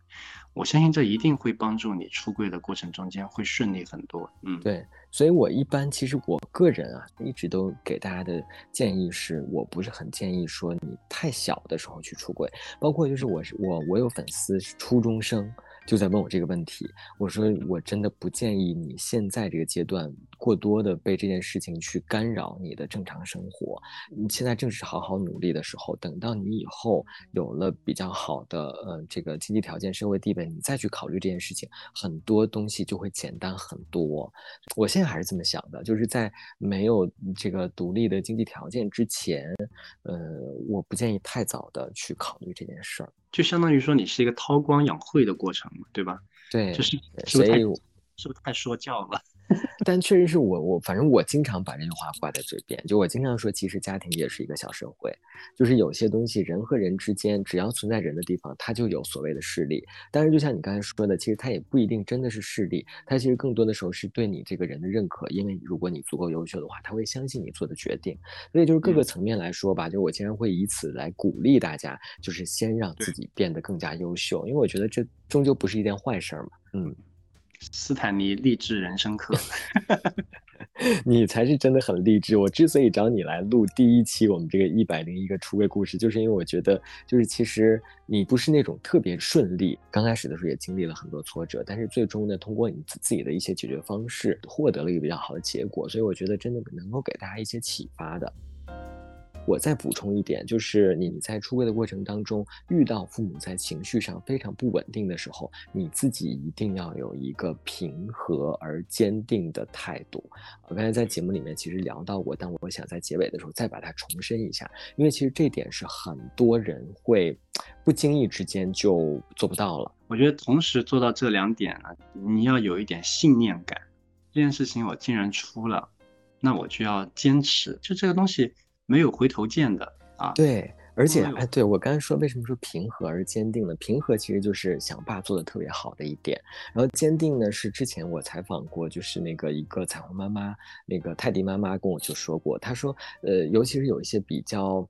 我相信这一定会帮助你出柜的过程中间会顺利很多。嗯，对，所以我一般其实我个人啊，一直都给大家的建议是，我不是很建议说你太小的时候去出柜，包括就是我我我有粉丝是初中生。就在问我这个问题，我说我真的不建议你现在这个阶段过多的被这件事情去干扰你的正常生活。你现在正是好好努力的时候，等到你以后有了比较好的呃这个经济条件、社会地位，你再去考虑这件事情，很多东西就会简单很多。我现在还是这么想的，就是在没有这个独立的经济条件之前，呃，我不建议太早的去考虑这件事儿。就相当于说你是一个韬光养晦的过程嘛，对吧？对，就是所以是不是太说教了？但确实是我我反正我经常把这句话挂在嘴边，就我经常说，其实家庭也是一个小社会，就是有些东西人和人之间，只要存在人的地方，它就有所谓的势力。但是就像你刚才说的，其实它也不一定真的是势力，它其实更多的时候是对你这个人的认可，因为如果你足够优秀的话，他会相信你做的决定。所以就是各个层面来说吧，就我经常会以此来鼓励大家，就是先让自己变得更加优秀，因为我觉得这终究不是一件坏事嘛。嗯。斯坦尼励志人生课，你才是真的很励志。我之所以找你来录第一期我们这个一百零一个出柜故事，就是因为我觉得，就是其实你不是那种特别顺利，刚开始的时候也经历了很多挫折，但是最终呢，通过你自己的一些解决方式，获得了一个比较好的结果。所以我觉得真的能够给大家一些启发的。我再补充一点，就是你在出柜的过程当中，遇到父母在情绪上非常不稳定的时候，你自己一定要有一个平和而坚定的态度。我刚才在节目里面其实聊到过，但我想在结尾的时候再把它重申一下，因为其实这点是很多人会不经意之间就做不到了。我觉得同时做到这两点呢，你要有一点信念感。这件事情我既然出了，那我就要坚持，就这个东西没有回头箭的啊。对。而且，哎，对我刚才说，为什么说平和而坚定呢？平和其实就是想爸做的特别好的一点，然后坚定呢是之前我采访过，就是那个一个彩虹妈妈，那个泰迪妈妈跟我就说过，她说，呃，尤其是有一些比较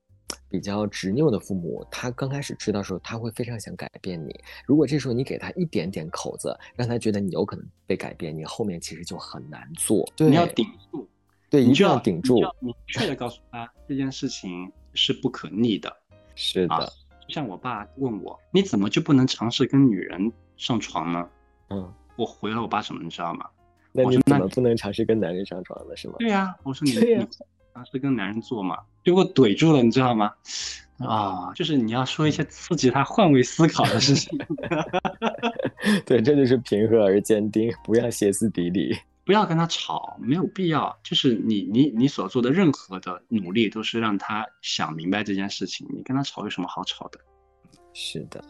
比较执拗的父母，他刚开始知道时候，他会非常想改变你。如果这时候你给他一点点口子，让他觉得你有可能被改变，你后面其实就很难做。你要顶住，对，一定要顶住，明确的告诉他这件事情。是不可逆的，是的。像我爸问我，你怎么就不能尝试跟女人上床呢？嗯，我回了我爸什么，你知道吗？那你怎么不能尝试跟男人上床了？是吗？对呀，我说你你尝试跟男人做嘛，就给我怼住了，你知道吗？啊，就是你要说一些刺激他换位思考的事情。对，这就是平和而坚定，不要歇斯底里。不要跟他吵，没有必要。就是你你你所做的任何的努力，都是让他想明白这件事情。你跟他吵有什么好吵的？是的，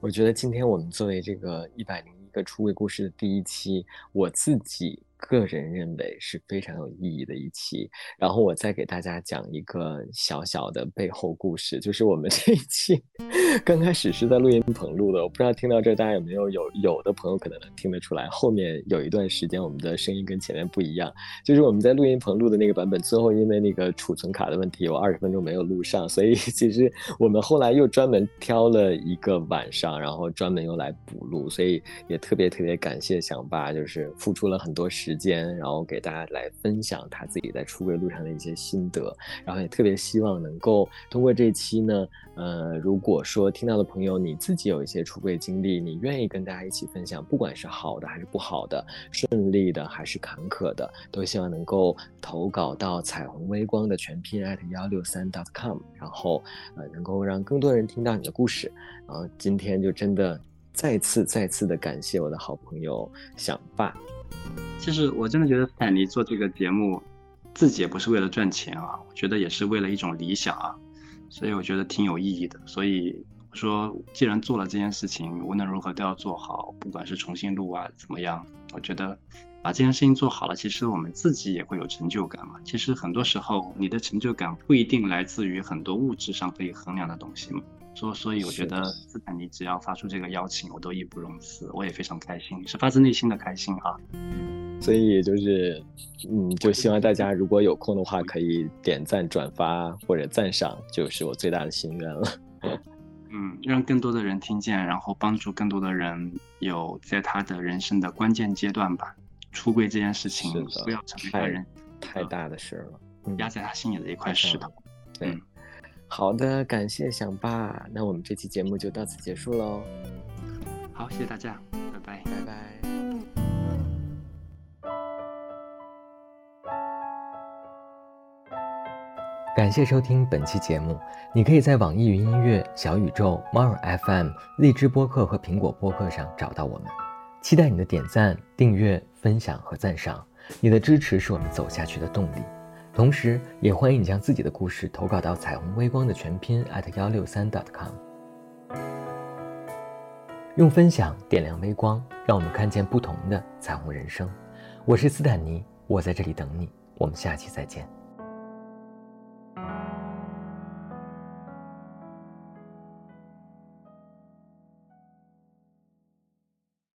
我觉得今天我们作为这个一百零一个出轨故事的第一期，我自己。个人认为是非常有意义的一期，然后我再给大家讲一个小小的背后故事，就是我们 这一期刚开始是在录音棚录的，我不知道听到这大家有没有有有的朋友可能能听得出来，后面有一段时间我们的声音跟前面不一样，就是我们在录音棚录的那个版本，最后因为那个储存卡的问题，有二十分钟没有录上，所以 其实我们后来又专门挑了一个晚上，然后专门又来补录，所以也特别特别感谢想爸，就是付出了很多时。时间，然后给大家来分享他自己在出轨路上的一些心得，然后也特别希望能够通过这期呢，呃，如果说听到的朋友你自己有一些出轨经历，你愿意跟大家一起分享，不管是好的还是不好的，顺利的还是坎坷的，都希望能够投稿到彩虹微光的全拼 at 幺六三 .com，然后呃，能够让更多人听到你的故事。然后今天就真的再次再次的感谢我的好朋友想爸。其实我真的觉得斯坦尼做这个节目，自己也不是为了赚钱啊，我觉得也是为了一种理想啊，所以我觉得挺有意义的。所以我说，既然做了这件事情，无论如何都要做好，不管是重新录啊怎么样，我觉得把这件事情做好了，其实我们自己也会有成就感嘛。其实很多时候，你的成就感不一定来自于很多物质上可以衡量的东西嘛。所所以，我觉得斯坦尼只要发出这个邀请，我都义不容辞，我也非常开心，是发自内心的开心啊。所以就是，嗯，就希望大家如果有空的话，可以点赞、转发或者赞赏，就是我最大的心愿了。嗯，让更多的人听见，然后帮助更多的人有在他的人生的关键阶段吧，出柜这件事情不要成为他人太大的事了，压在他心里的一块石头。对。好的，感谢想爸，那我们这期节目就到此结束喽。好，谢谢大家，拜拜，拜拜。感谢收听本期节目，你可以在网易云音乐、小宇宙、猫耳 FM、荔枝播客和苹果播客上找到我们。期待你的点赞、订阅、分享和赞赏，你的支持是我们走下去的动力。同时，也欢迎你将自己的故事投稿到彩虹微光的全拼 at 幺六三 dot com，用分享点亮微光，让我们看见不同的彩虹人生。我是斯坦尼，我在这里等你，我们下期再见。